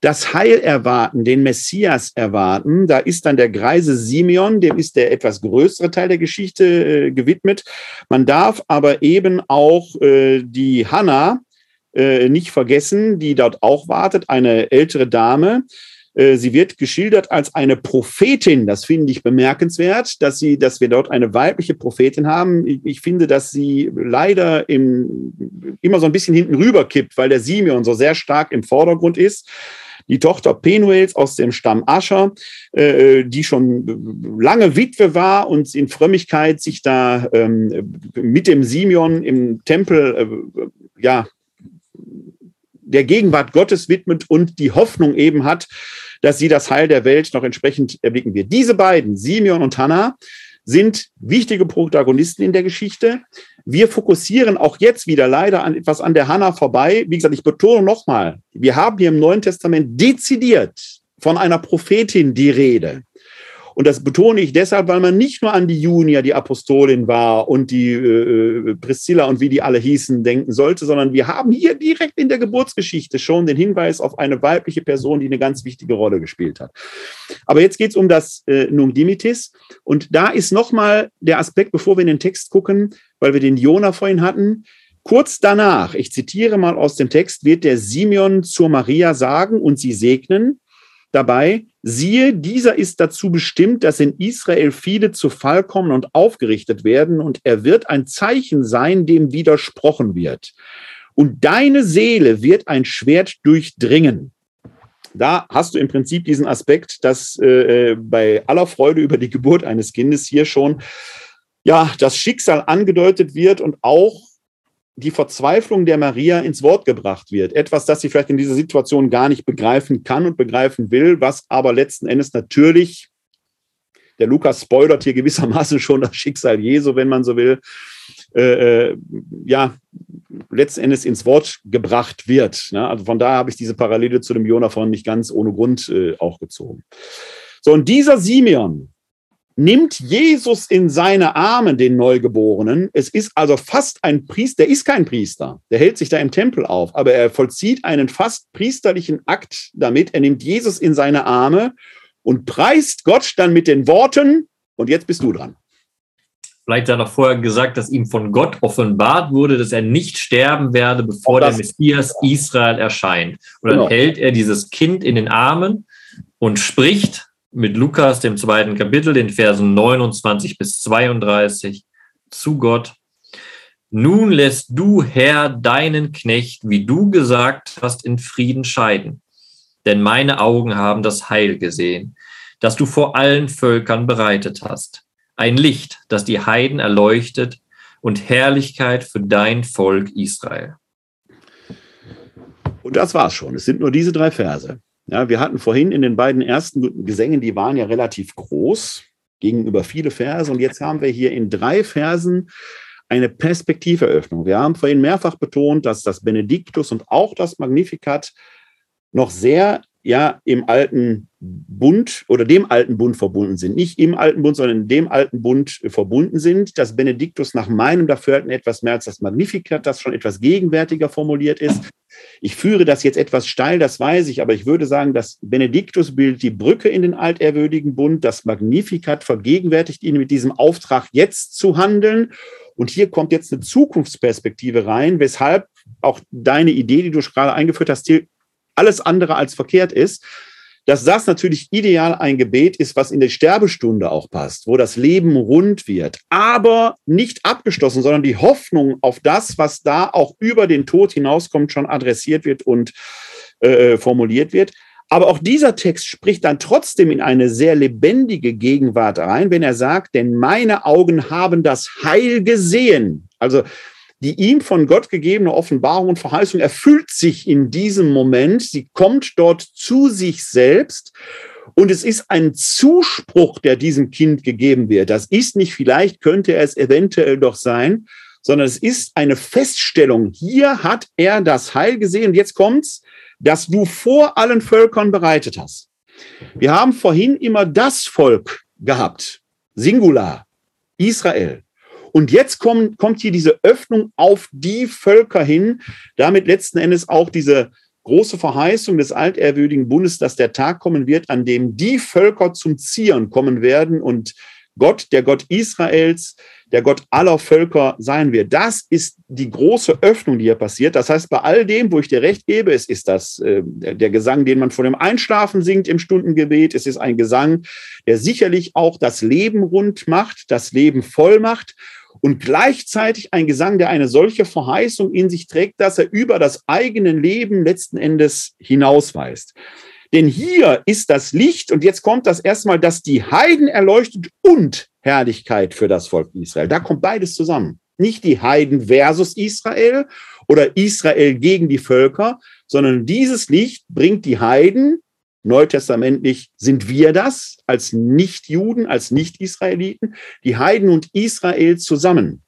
das Heil erwarten, den Messias erwarten. Da ist dann der greise Simeon, dem ist der etwas größere Teil der Geschichte äh, gewidmet. Man darf aber eben auch äh, die Hannah äh, nicht vergessen, die dort auch wartet, eine ältere Dame, sie wird geschildert als eine Prophetin. Das finde ich bemerkenswert, dass sie, dass wir dort eine weibliche Prophetin haben. Ich, ich finde, dass sie leider im, immer so ein bisschen hinten rüber kippt, weil der Simeon so sehr stark im Vordergrund ist die Tochter Penuels aus dem Stamm Ascher, äh, die schon lange Witwe war und in Frömmigkeit sich da ähm, mit dem Simeon im Tempel äh, ja der Gegenwart Gottes widmet und die Hoffnung eben hat, dass sie das Heil der Welt noch entsprechend erblicken wird. Diese beiden, Simeon und Hannah, sind wichtige Protagonisten in der Geschichte. Wir fokussieren auch jetzt wieder leider an etwas an der Hannah vorbei. Wie gesagt, ich betone nochmal, wir haben hier im Neuen Testament dezidiert von einer Prophetin die Rede. Und das betone ich deshalb, weil man nicht nur an die Junia, die Apostolin war und die äh, Priscilla und wie die alle hießen, denken sollte, sondern wir haben hier direkt in der Geburtsgeschichte schon den Hinweis auf eine weibliche Person, die eine ganz wichtige Rolle gespielt hat. Aber jetzt geht es um das äh, Num Dimitis. Und da ist nochmal der Aspekt, bevor wir in den Text gucken, weil wir den Jona vorhin hatten, Kurz danach, ich zitiere mal aus dem Text, wird der Simeon zur Maria sagen und sie segnen dabei, siehe, dieser ist dazu bestimmt, dass in Israel viele zu Fall kommen und aufgerichtet werden, und er wird ein Zeichen sein, dem widersprochen wird. Und deine Seele wird ein Schwert durchdringen. Da hast du im Prinzip diesen Aspekt, dass äh, äh bei aller Freude über die Geburt eines Kindes hier schon ja das Schicksal angedeutet wird und auch die Verzweiflung der Maria ins Wort gebracht wird. Etwas, das sie vielleicht in dieser Situation gar nicht begreifen kann und begreifen will, was aber letzten Endes natürlich, der Lukas spoilert hier gewissermaßen schon das Schicksal Jesu, wenn man so will, äh, äh, ja, letzten Endes ins Wort gebracht wird. Ne? Also von daher habe ich diese Parallele zu dem Jonah von nicht ganz ohne Grund äh, auch gezogen. So, und dieser Simeon, nimmt Jesus in seine Arme, den Neugeborenen. Es ist also fast ein Priester, der ist kein Priester, der hält sich da im Tempel auf, aber er vollzieht einen fast priesterlichen Akt damit. Er nimmt Jesus in seine Arme und preist Gott dann mit den Worten, und jetzt bist du dran. Vielleicht hat er noch vorher gesagt, dass ihm von Gott offenbart wurde, dass er nicht sterben werde, bevor der Messias Israel erscheint. Und dann genau. hält er dieses Kind in den Armen und spricht mit Lukas, dem zweiten Kapitel, den Versen 29 bis 32 zu Gott. Nun lässt du, Herr, deinen Knecht, wie du gesagt hast, in Frieden scheiden. Denn meine Augen haben das Heil gesehen, das du vor allen Völkern bereitet hast. Ein Licht, das die Heiden erleuchtet und Herrlichkeit für dein Volk Israel. Und das war's schon. Es sind nur diese drei Verse. Ja, wir hatten vorhin in den beiden ersten Gesängen, die waren ja relativ groß gegenüber viele Verse. Und jetzt haben wir hier in drei Versen eine Perspektiveröffnung. Wir haben vorhin mehrfach betont, dass das Benediktus und auch das Magnificat noch sehr ja im alten Bund oder dem alten Bund verbunden sind. Nicht im alten Bund, sondern in dem alten Bund verbunden sind. Das Benediktus nach meinem Dafürhalten etwas mehr als das Magnificat, das schon etwas gegenwärtiger formuliert ist. Ich führe das jetzt etwas steil, das weiß ich, aber ich würde sagen, das Benediktus bildet die Brücke in den altehrwürdigen Bund. Das Magnificat vergegenwärtigt ihn mit diesem Auftrag, jetzt zu handeln. Und hier kommt jetzt eine Zukunftsperspektive rein, weshalb auch deine Idee, die du gerade eingeführt hast, alles andere als verkehrt ist, dass das natürlich ideal ein Gebet ist, was in der Sterbestunde auch passt, wo das Leben rund wird, aber nicht abgeschlossen, sondern die Hoffnung auf das, was da auch über den Tod hinauskommt, schon adressiert wird und äh, formuliert wird. Aber auch dieser Text spricht dann trotzdem in eine sehr lebendige Gegenwart rein, wenn er sagt, denn meine Augen haben das Heil gesehen. Also die ihm von Gott gegebene Offenbarung und Verheißung erfüllt sich in diesem Moment. Sie kommt dort zu sich selbst. Und es ist ein Zuspruch, der diesem Kind gegeben wird. Das ist nicht vielleicht, könnte er es eventuell doch sein, sondern es ist eine Feststellung. Hier hat er das Heil gesehen. Jetzt kommt's, dass du vor allen Völkern bereitet hast. Wir haben vorhin immer das Volk gehabt. Singular. Israel. Und jetzt kommt, kommt hier diese Öffnung auf die Völker hin, damit letzten Endes auch diese große Verheißung des altehrwürdigen Bundes, dass der Tag kommen wird, an dem die Völker zum Zieren kommen werden und Gott, der Gott Israels, der Gott aller Völker sein wird. Das ist die große Öffnung, die hier passiert. Das heißt, bei all dem, wo ich dir recht gebe, es ist das äh, der Gesang, den man vor dem Einschlafen singt im Stundengebet. Es ist ein Gesang, der sicherlich auch das Leben rund macht, das Leben voll macht und gleichzeitig ein Gesang, der eine solche Verheißung in sich trägt, dass er über das eigene Leben letzten Endes hinausweist. Denn hier ist das Licht und jetzt kommt das erstmal, dass die Heiden erleuchtet und Herrlichkeit für das Volk Israel. Da kommt beides zusammen. Nicht die Heiden versus Israel oder Israel gegen die Völker, sondern dieses Licht bringt die Heiden Neutestamentlich sind wir das als Nichtjuden, als Nicht-Israeliten, die Heiden und Israel zusammen.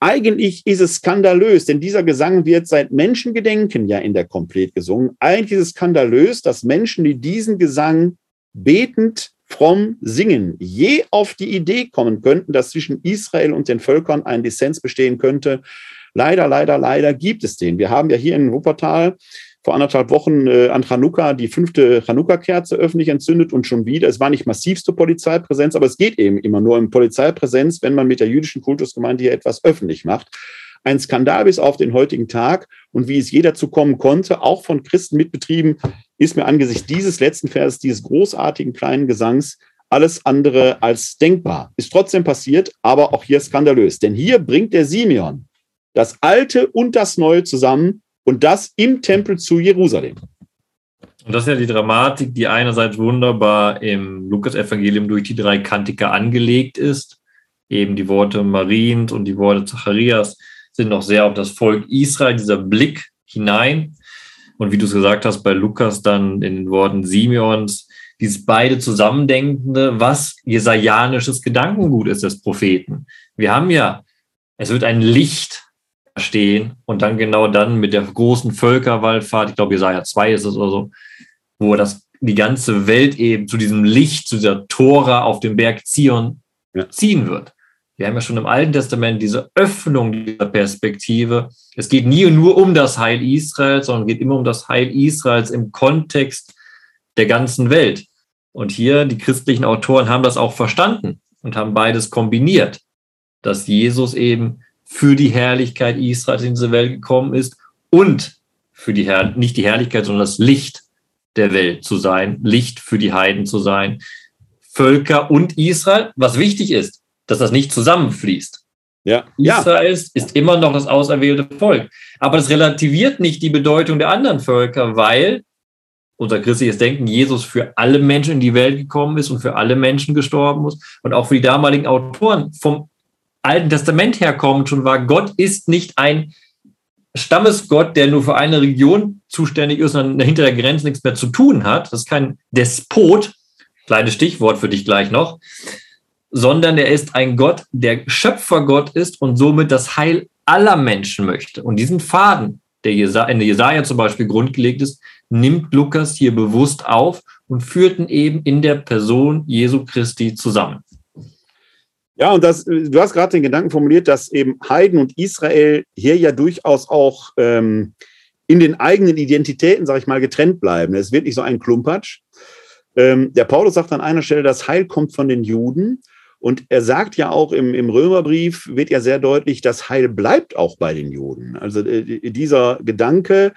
Eigentlich ist es skandalös, denn dieser Gesang wird seit Menschengedenken ja in der Komplett gesungen. Eigentlich ist es skandalös, dass Menschen, die diesen Gesang betend fromm singen, je auf die Idee kommen könnten, dass zwischen Israel und den Völkern ein Dissens bestehen könnte. Leider, leider, leider gibt es den. Wir haben ja hier in Wuppertal vor anderthalb Wochen äh, an Chanukka die fünfte Chanukka-Kerze öffentlich entzündet und schon wieder. Es war nicht massivste Polizeipräsenz, aber es geht eben immer nur um Polizeipräsenz, wenn man mit der jüdischen Kultusgemeinde hier etwas öffentlich macht. Ein Skandal bis auf den heutigen Tag und wie es jeder zu kommen konnte, auch von Christen mitbetrieben, ist mir angesichts dieses letzten Verses, dieses großartigen kleinen Gesangs, alles andere als denkbar. Ist trotzdem passiert, aber auch hier skandalös. Denn hier bringt der Simeon das Alte und das Neue zusammen und das im Tempel zu Jerusalem. Und das ist ja die Dramatik, die einerseits wunderbar im Lukas-Evangelium durch die drei Kantiker angelegt ist. Eben die Worte Mariens und die Worte Zacharias sind noch sehr auf das Volk Israel, dieser Blick hinein. Und wie du es gesagt hast, bei Lukas dann in den Worten Simeons, dieses beide Zusammendenkende, was jesajanisches Gedankengut ist des Propheten. Wir haben ja, es wird ein Licht stehen und dann genau dann mit der großen Völkerwallfahrt, ich glaube Jesaja 2 ist es oder so, wo das die ganze Welt eben zu diesem Licht, zu dieser Tora auf dem Berg Zion ja. ziehen wird. Wir haben ja schon im Alten Testament diese Öffnung dieser Perspektive. Es geht nie nur um das Heil Israels, sondern geht immer um das Heil Israels im Kontext der ganzen Welt. Und hier, die christlichen Autoren haben das auch verstanden und haben beides kombiniert, dass Jesus eben für die Herrlichkeit Israels in diese Welt gekommen ist und für die Herr nicht die Herrlichkeit, sondern das Licht der Welt zu sein, Licht für die Heiden zu sein, Völker und Israel, was wichtig ist, dass das nicht zusammenfließt. Ja. Israel ja. ist immer noch das auserwählte Volk. Aber das relativiert nicht die Bedeutung der anderen Völker, weil unser christliches Denken Jesus für alle Menschen in die Welt gekommen ist und für alle Menschen gestorben ist. Und auch für die damaligen Autoren vom Alten Testament herkommt schon war, Gott ist nicht ein Stammesgott, der nur für eine Region zuständig ist und hinter der Grenze nichts mehr zu tun hat. Das ist kein Despot, kleines Stichwort für dich gleich noch, sondern er ist ein Gott, der Schöpfergott ist und somit das Heil aller Menschen möchte. Und diesen Faden, der in der Jesaja zum Beispiel grundgelegt ist, nimmt Lukas hier bewusst auf und führt ihn eben in der Person Jesu Christi zusammen. Ja, und das, du hast gerade den Gedanken formuliert, dass eben Heiden und Israel hier ja durchaus auch ähm, in den eigenen Identitäten, sage ich mal, getrennt bleiben. Es wird nicht so ein Klumpatsch. Ähm, der Paulus sagt an einer Stelle, das Heil kommt von den Juden. Und er sagt ja auch im, im Römerbrief, wird ja sehr deutlich, das Heil bleibt auch bei den Juden. Also äh, dieser Gedanke,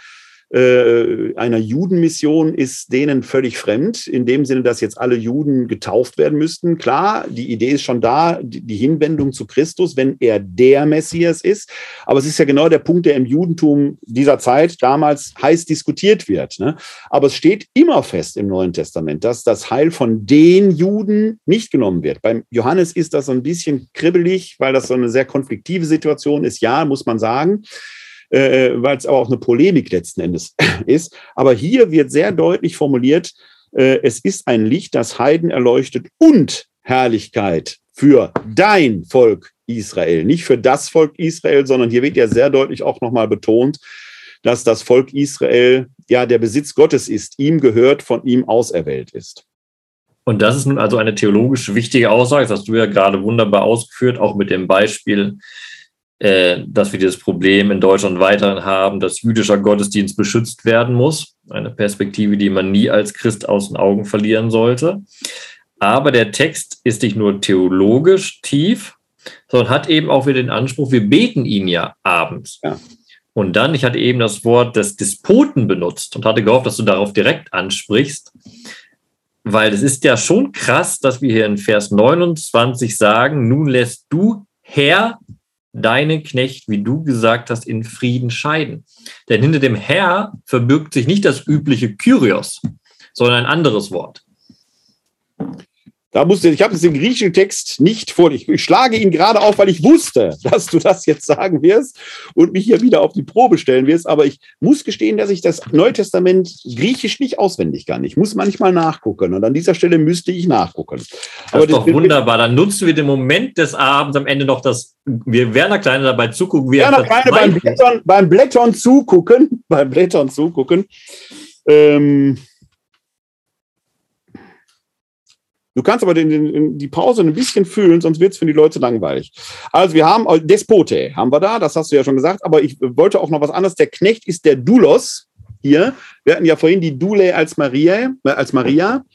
äh, einer Judenmission ist denen völlig fremd, in dem Sinne, dass jetzt alle Juden getauft werden müssten. Klar, die Idee ist schon da, die Hinwendung zu Christus, wenn er der Messias ist. Aber es ist ja genau der Punkt, der im Judentum dieser Zeit damals heiß diskutiert wird. Ne? Aber es steht immer fest im Neuen Testament, dass das Heil von den Juden nicht genommen wird. Beim Johannes ist das so ein bisschen kribbelig, weil das so eine sehr konfliktive Situation ist. Ja, muss man sagen äh, weil es aber auch eine Polemik letzten Endes ist. Aber hier wird sehr deutlich formuliert, äh, es ist ein Licht, das Heiden erleuchtet und Herrlichkeit für dein Volk Israel. Nicht für das Volk Israel, sondern hier wird ja sehr deutlich auch nochmal betont, dass das Volk Israel ja der Besitz Gottes ist, ihm gehört, von ihm auserwählt ist. Und das ist nun also eine theologisch wichtige Aussage, das hast du ja gerade wunderbar ausgeführt, auch mit dem Beispiel äh, dass wir dieses Problem in Deutschland weiterhin haben, dass jüdischer Gottesdienst beschützt werden muss. Eine Perspektive, die man nie als Christ aus den Augen verlieren sollte. Aber der Text ist nicht nur theologisch tief, sondern hat eben auch wieder den Anspruch, wir beten ihn ja abends. Ja. Und dann, ich hatte eben das Wort des Despoten benutzt und hatte gehofft, dass du darauf direkt ansprichst, weil es ist ja schon krass, dass wir hier in Vers 29 sagen, nun lässt du Herr deine Knecht, wie du gesagt hast, in Frieden scheiden. Denn hinter dem Herr verbirgt sich nicht das übliche Kyrios, sondern ein anderes Wort. Da musste, ich habe jetzt den griechischen Text nicht vor. Ich, ich schlage ihn gerade auf, weil ich wusste, dass du das jetzt sagen wirst und mich hier wieder auf die Probe stellen wirst. Aber ich muss gestehen, dass ich das Neue Testament griechisch nicht auswendig kann. Ich muss manchmal nachgucken und an dieser Stelle müsste ich nachgucken. Das Aber ist doch wunderbar. Dann nutzen wir den Moment des Abends am Ende noch das, wir Werner Kleine dabei zugucken. Wie Werner Kleine beim Blättern, beim Blättern zugucken, beim Blättern zugucken. Ähm, Du kannst aber den, den, die Pause ein bisschen fühlen, sonst wird es für die Leute langweilig. Also wir haben äh, Despote, haben wir da, das hast du ja schon gesagt, aber ich wollte auch noch was anderes. Der Knecht ist der Doulos hier. Wir hatten ja vorhin die Dule als Maria, äh, als Maria.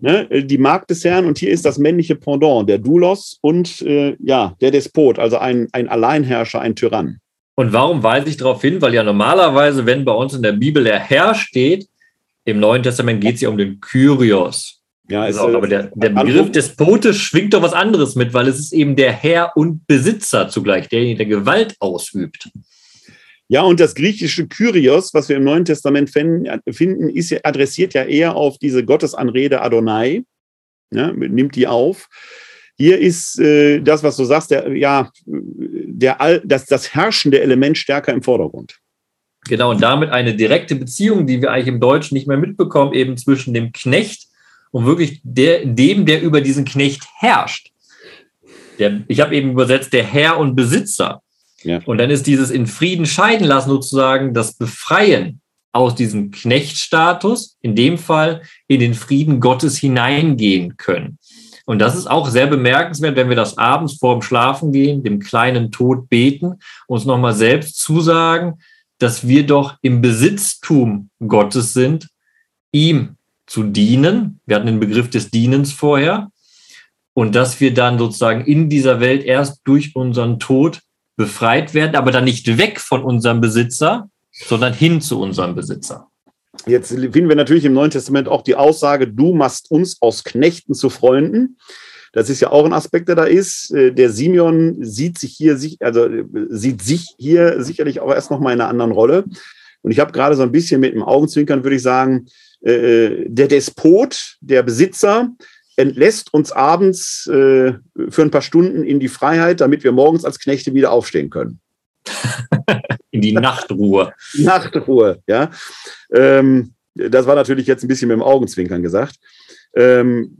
Ne, die Magd des Herrn und hier ist das männliche Pendant, der Doulos und äh, ja, der Despot, also ein, ein Alleinherrscher, ein Tyrann. Und warum weise ich darauf hin? Weil ja normalerweise, wenn bei uns in der Bibel der Herr steht, im Neuen Testament geht es ja um den Kyrios. Ja, ist, also, aber der, der Begriff Despote schwingt doch was anderes mit, weil es ist eben der Herr und Besitzer zugleich, derjenige, der Gewalt ausübt. Ja, und das griechische Kyrios, was wir im Neuen Testament finden, ist, adressiert ja eher auf diese Gottesanrede Adonai, ja, nimmt die auf. Hier ist äh, das, was du sagst, der, ja, der, das, das herrschende Element stärker im Vordergrund. Genau, und damit eine direkte Beziehung, die wir eigentlich im Deutschen nicht mehr mitbekommen, eben zwischen dem Knecht und wirklich der, dem, der über diesen Knecht herrscht. Der, ich habe eben übersetzt, der Herr und Besitzer. Ja. Und dann ist dieses in Frieden scheiden lassen sozusagen das Befreien aus diesem Knechtstatus, in dem Fall in den Frieden Gottes hineingehen können. Und das ist auch sehr bemerkenswert, wenn wir das abends vorm Schlafen gehen, dem kleinen Tod beten, uns nochmal selbst zusagen, dass wir doch im Besitztum Gottes sind, ihm zu dienen. Wir hatten den Begriff des Dienens vorher. Und dass wir dann sozusagen in dieser Welt erst durch unseren Tod befreit werden, aber dann nicht weg von unserem Besitzer, sondern hin zu unserem Besitzer. Jetzt finden wir natürlich im Neuen Testament auch die Aussage, du machst uns aus Knechten zu Freunden. Das ist ja auch ein Aspekt, der da ist. Äh, der Simeon sieht sich hier, also äh, sieht sich hier sicherlich auch erst noch mal in einer anderen Rolle. Und ich habe gerade so ein bisschen mit dem Augenzwinkern, würde ich sagen, äh, der Despot, der Besitzer, entlässt uns abends für ein paar Stunden in die Freiheit, damit wir morgens als Knechte wieder aufstehen können. in die Nachtruhe. Nachtruhe, ja. Ähm, das war natürlich jetzt ein bisschen mit dem Augenzwinkern gesagt. Ähm,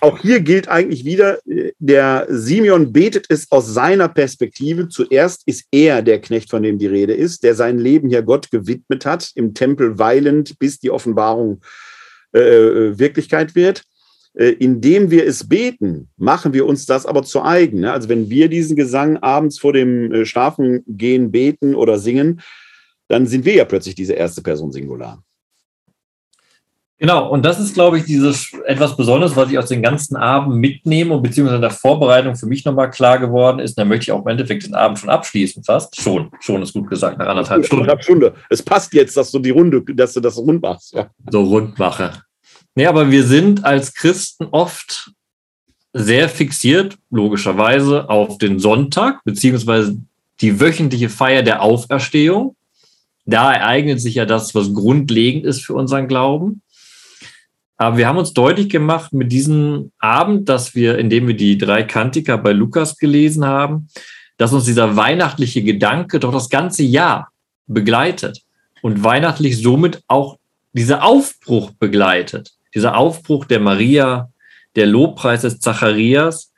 auch hier gilt eigentlich wieder, der Simeon betet es aus seiner Perspektive. Zuerst ist er der Knecht, von dem die Rede ist, der sein Leben hier Gott gewidmet hat, im Tempel weilend, bis die Offenbarung äh, äh Wirklichkeit wird. Äh, indem wir es beten, machen wir uns das aber zu eigen. Ne? Also wenn wir diesen Gesang abends vor dem äh, Schlafengehen beten oder singen, dann sind wir ja plötzlich diese erste Person Singular. Genau, und das ist, glaube ich, dieses etwas Besonderes, was ich aus den ganzen Abend mitnehme und beziehungsweise in der Vorbereitung für mich nochmal klar geworden ist. Da möchte ich auch im Endeffekt den Abend schon abschließen, fast. Schon, schon ist gut gesagt, nach anderthalb Stunden. Anderthalb Stunde. Es passt jetzt, dass du die Runde, dass du das rund machst. Ja. So rund mache. Nee, aber wir sind als Christen oft sehr fixiert, logischerweise, auf den Sonntag, beziehungsweise die wöchentliche Feier der Auferstehung. Da ereignet sich ja das, was grundlegend ist für unseren Glauben. Aber wir haben uns deutlich gemacht mit diesem Abend, dass wir, indem wir die drei Kantiker bei Lukas gelesen haben, dass uns dieser weihnachtliche Gedanke doch das ganze Jahr begleitet und weihnachtlich somit auch dieser Aufbruch begleitet. Dieser Aufbruch der Maria, der Lobpreis des Zacharias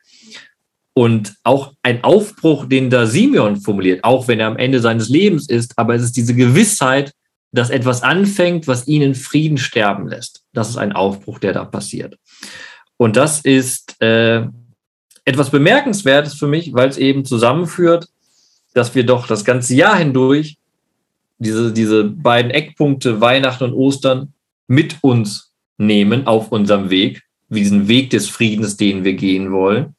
und auch ein Aufbruch, den da Simeon formuliert, auch wenn er am Ende seines Lebens ist, aber es ist diese Gewissheit, dass etwas anfängt, was ihn in Frieden sterben lässt. Das ist ein Aufbruch, der da passiert. Und das ist äh, etwas Bemerkenswertes für mich, weil es eben zusammenführt, dass wir doch das ganze Jahr hindurch diese, diese beiden Eckpunkte Weihnachten und Ostern mit uns nehmen auf unserem Weg, diesen Weg des Friedens, den wir gehen wollen.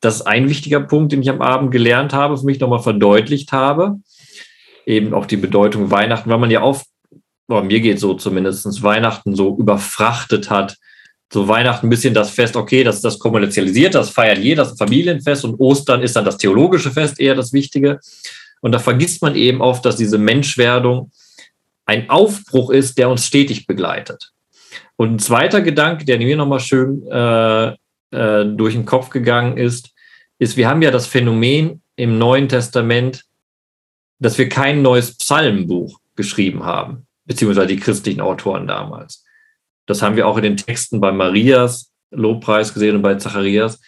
Das ist ein wichtiger Punkt, den ich am Abend gelernt habe, für mich nochmal verdeutlicht habe. Eben auch die Bedeutung Weihnachten, weil man ja oft, oh, mir geht so zumindest, Weihnachten so überfrachtet hat. So Weihnachten ein bisschen das Fest, okay, das ist das kommerzialisiert, das feiert jeder, das Familienfest und Ostern ist dann das theologische Fest eher das Wichtige. Und da vergisst man eben oft, dass diese Menschwerdung ein Aufbruch ist, der uns stetig begleitet. Und ein zweiter Gedanke, der mir nochmal schön äh, äh, durch den Kopf gegangen ist, ist, wir haben ja das Phänomen im Neuen Testament, dass wir kein neues Psalmbuch geschrieben haben, beziehungsweise die christlichen Autoren damals. Das haben wir auch in den Texten bei Marias Lobpreis gesehen und bei Zacharias.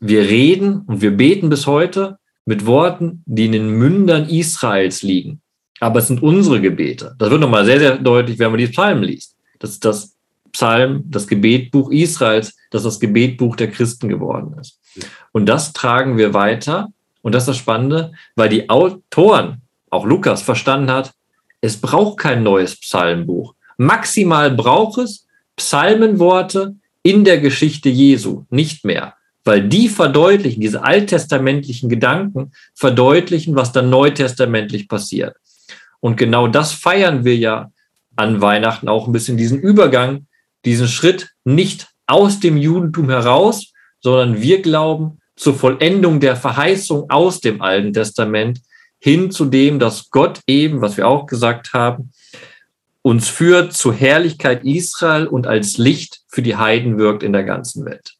Wir reden und wir beten bis heute mit Worten, die in den Mündern Israels liegen. Aber es sind unsere Gebete. Das wird nochmal sehr, sehr deutlich, wenn man die Psalmen liest. Das ist das Psalm, das Gebetbuch Israels, das das Gebetbuch der Christen geworden ist. Und das tragen wir weiter. Und das ist das Spannende, weil die Autoren, auch Lukas, verstanden hat, es braucht kein neues Psalmbuch. Maximal braucht es Psalmenworte in der Geschichte Jesu, nicht mehr. Weil die verdeutlichen, diese alttestamentlichen Gedanken verdeutlichen, was dann neutestamentlich passiert. Und genau das feiern wir ja an Weihnachten auch ein bisschen, diesen Übergang diesen Schritt nicht aus dem Judentum heraus, sondern wir glauben zur Vollendung der Verheißung aus dem Alten Testament hin zu dem, dass Gott eben, was wir auch gesagt haben, uns führt zur Herrlichkeit Israel und als Licht für die Heiden wirkt in der ganzen Welt.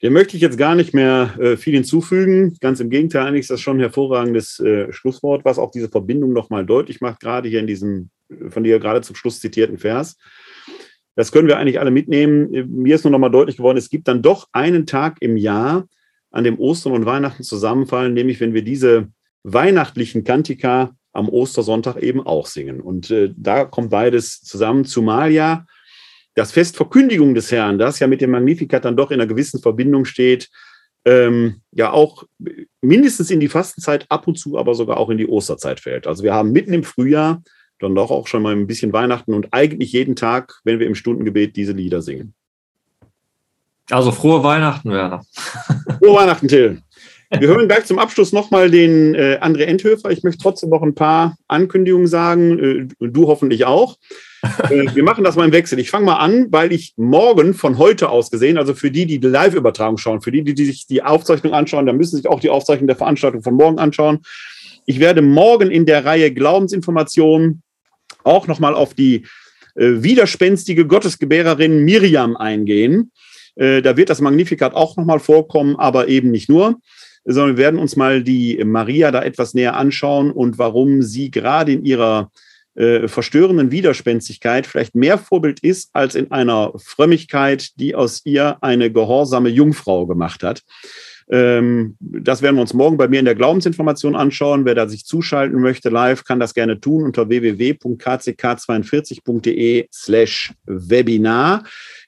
Dem möchte ich jetzt gar nicht mehr äh, viel hinzufügen. Ganz im Gegenteil, eigentlich ist das schon ein hervorragendes äh, Schlusswort, was auch diese Verbindung nochmal deutlich macht, gerade hier in diesem von dir gerade zum Schluss zitierten Vers. Das können wir eigentlich alle mitnehmen. Mir ist nur noch mal deutlich geworden, es gibt dann doch einen Tag im Jahr, an dem Ostern und Weihnachten zusammenfallen, nämlich wenn wir diese weihnachtlichen Kantika am Ostersonntag eben auch singen. Und äh, da kommt beides zusammen, zumal ja das Fest Verkündigung des Herrn, das ja mit dem Magnificat dann doch in einer gewissen Verbindung steht, ähm, ja auch mindestens in die Fastenzeit, ab und zu aber sogar auch in die Osterzeit fällt. Also wir haben mitten im Frühjahr dann doch auch schon mal ein bisschen Weihnachten und eigentlich jeden Tag, wenn wir im Stundengebet diese Lieder singen. Also frohe Weihnachten, Werner. Frohe Weihnachten, Till. Wir hören gleich zum Abschluss nochmal den äh, André Endhöfer. Ich möchte trotzdem noch ein paar Ankündigungen sagen, äh, du hoffentlich auch. Äh, wir machen das mal im Wechsel. Ich fange mal an, weil ich morgen von heute aus gesehen, also für die, die die Live-Übertragung schauen, für die, die sich die Aufzeichnung anschauen, dann müssen sich auch die Aufzeichnung der Veranstaltung von morgen anschauen. Ich werde morgen in der Reihe Glaubensinformationen auch nochmal auf die äh, widerspenstige Gottesgebärerin Miriam eingehen. Äh, da wird das Magnifikat auch nochmal vorkommen, aber eben nicht nur sondern wir werden uns mal die Maria da etwas näher anschauen und warum sie gerade in ihrer äh, verstörenden Widerspenstigkeit vielleicht mehr Vorbild ist als in einer Frömmigkeit, die aus ihr eine gehorsame Jungfrau gemacht hat. Ähm, das werden wir uns morgen bei mir in der Glaubensinformation anschauen. Wer da sich zuschalten möchte live, kann das gerne tun unter www.kck42.de slash Webinar.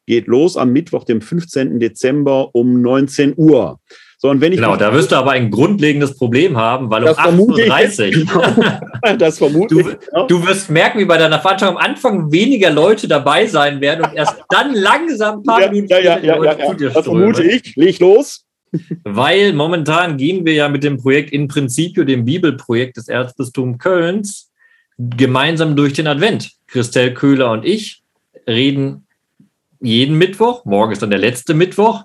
Geht los am Mittwoch, dem 15. Dezember um 19 Uhr. So, und wenn ich genau, da wirst du aber ein grundlegendes Problem haben, weil um 8.30 Uhr. Genau. das vermute du, ich. Genau. Du wirst merken, wie bei deiner Veranstaltung am Anfang weniger Leute dabei sein werden und erst dann langsam ein paar ja, Minuten ja, ja, ja, ja, ja. Das vermute ich. Leg los. Weil momentan gehen wir ja mit dem Projekt in Principio, dem Bibelprojekt des Erzbistums Kölns, gemeinsam durch den Advent. Christelle Köhler und ich reden jeden Mittwoch, morgen ist dann der letzte Mittwoch,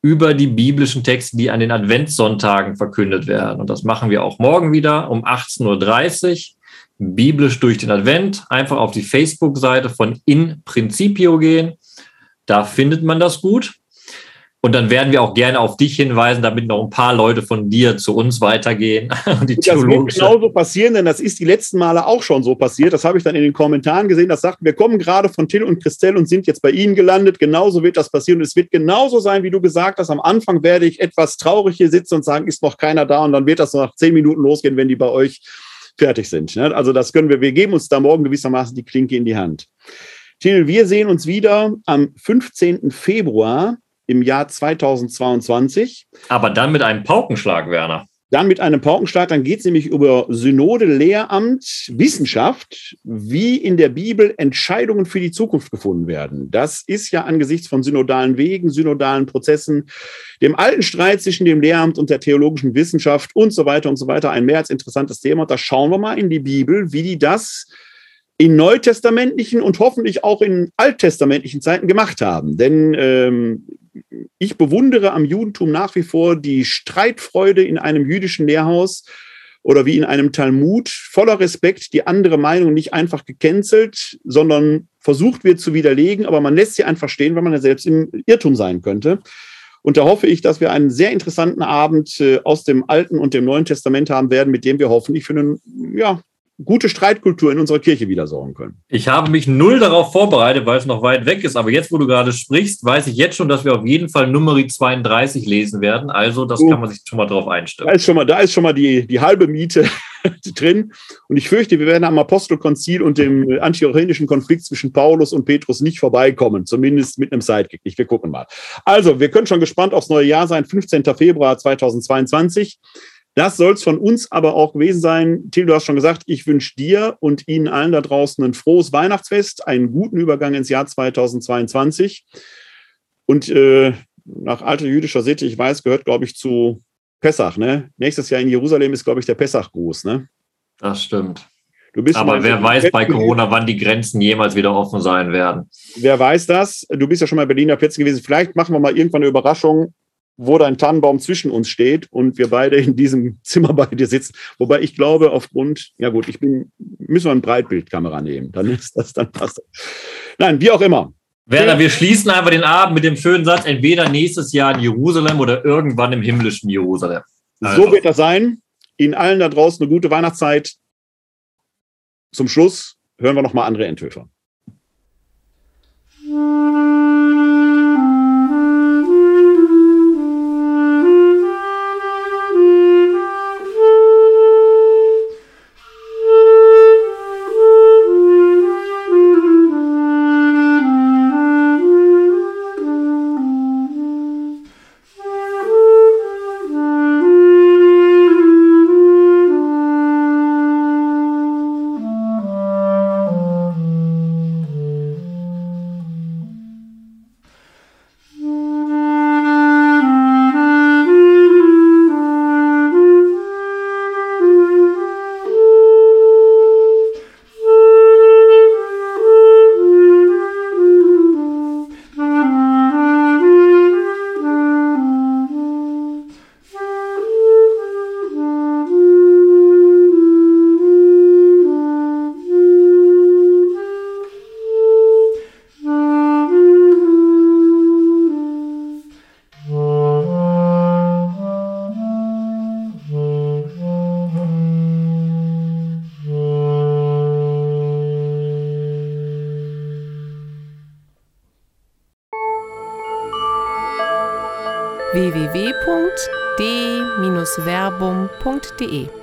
über die biblischen Texte, die an den Adventssonntagen verkündet werden. Und das machen wir auch morgen wieder um 18.30 Uhr. Biblisch durch den Advent. Einfach auf die Facebook-Seite von In Principio gehen. Da findet man das gut. Und dann werden wir auch gerne auf dich hinweisen, damit noch ein paar Leute von dir zu uns weitergehen. Und die das wird genauso passieren, denn das ist die letzten Male auch schon so passiert. Das habe ich dann in den Kommentaren gesehen. Das sagt, wir kommen gerade von Till und Christelle und sind jetzt bei Ihnen gelandet. Genauso wird das passieren. Und es wird genauso sein, wie du gesagt hast. Am Anfang werde ich etwas traurig hier sitzen und sagen, ist noch keiner da. Und dann wird das nach zehn Minuten losgehen, wenn die bei euch fertig sind. Ne? Also das können wir, wir geben uns da morgen gewissermaßen die Klinke in die Hand. Till, wir sehen uns wieder am 15. Februar im Jahr 2022. Aber dann mit einem Paukenschlag, Werner. Dann mit einem Paukenschlag, dann geht es nämlich über Synode, Lehramt, Wissenschaft, wie in der Bibel Entscheidungen für die Zukunft gefunden werden. Das ist ja angesichts von synodalen Wegen, synodalen Prozessen, dem alten Streit zwischen dem Lehramt und der theologischen Wissenschaft und so weiter und so weiter ein mehr als interessantes Thema. Da schauen wir mal in die Bibel, wie die das in neutestamentlichen und hoffentlich auch in alttestamentlichen Zeiten gemacht haben. Denn ähm, ich bewundere am Judentum nach wie vor die Streitfreude in einem jüdischen Lehrhaus oder wie in einem Talmud, voller Respekt, die andere Meinung nicht einfach gecancelt, sondern versucht wird zu widerlegen, aber man lässt sie einfach stehen, weil man ja selbst im Irrtum sein könnte. Und da hoffe ich, dass wir einen sehr interessanten Abend äh, aus dem Alten und dem Neuen Testament haben werden, mit dem wir hoffentlich für einen ja, gute Streitkultur in unserer Kirche wieder sorgen können. Ich habe mich null darauf vorbereitet, weil es noch weit weg ist. Aber jetzt, wo du gerade sprichst, weiß ich jetzt schon, dass wir auf jeden Fall Nummer 32 lesen werden. Also, das uh, kann man sich schon mal drauf einstellen. Da ist schon mal, da ist schon mal die, die halbe Miete drin. Und ich fürchte, wir werden am Apostelkonzil und dem antiochänischen Konflikt zwischen Paulus und Petrus nicht vorbeikommen. Zumindest mit einem Sidekick nicht. Wir gucken mal. Also, wir können schon gespannt aufs neue Jahr sein. 15. Februar 2022. Das soll es von uns aber auch gewesen sein. Till, du hast schon gesagt, ich wünsche dir und Ihnen allen da draußen ein frohes Weihnachtsfest, einen guten Übergang ins Jahr 2022. Und äh, nach alter jüdischer Sitte, ich weiß, gehört, glaube ich, zu Pessach. Ne? Nächstes Jahr in Jerusalem ist, glaube ich, der Pessachgruß. Ne? Das stimmt. Aber wer weiß bei Corona, wann die Grenzen jemals wieder offen sein werden. Wer weiß das? Du bist ja schon mal Berliner Plätze gewesen. Vielleicht machen wir mal irgendwann eine Überraschung wo dein Tannenbaum zwischen uns steht und wir beide in diesem Zimmer bei dir sitzen. Wobei ich glaube, aufgrund, ja gut, ich bin, müssen wir eine Breitbildkamera nehmen, dann ist das, dann passt. Nein, wie auch immer. Werner, wir schließen einfach den Abend mit dem schönen Satz, entweder nächstes Jahr in Jerusalem oder irgendwann im himmlischen Jerusalem. Also. So wird das sein. Ihnen allen da draußen eine gute Weihnachtszeit. Zum Schluss hören wir nochmal andere Enthöfer. www.d-verbum.de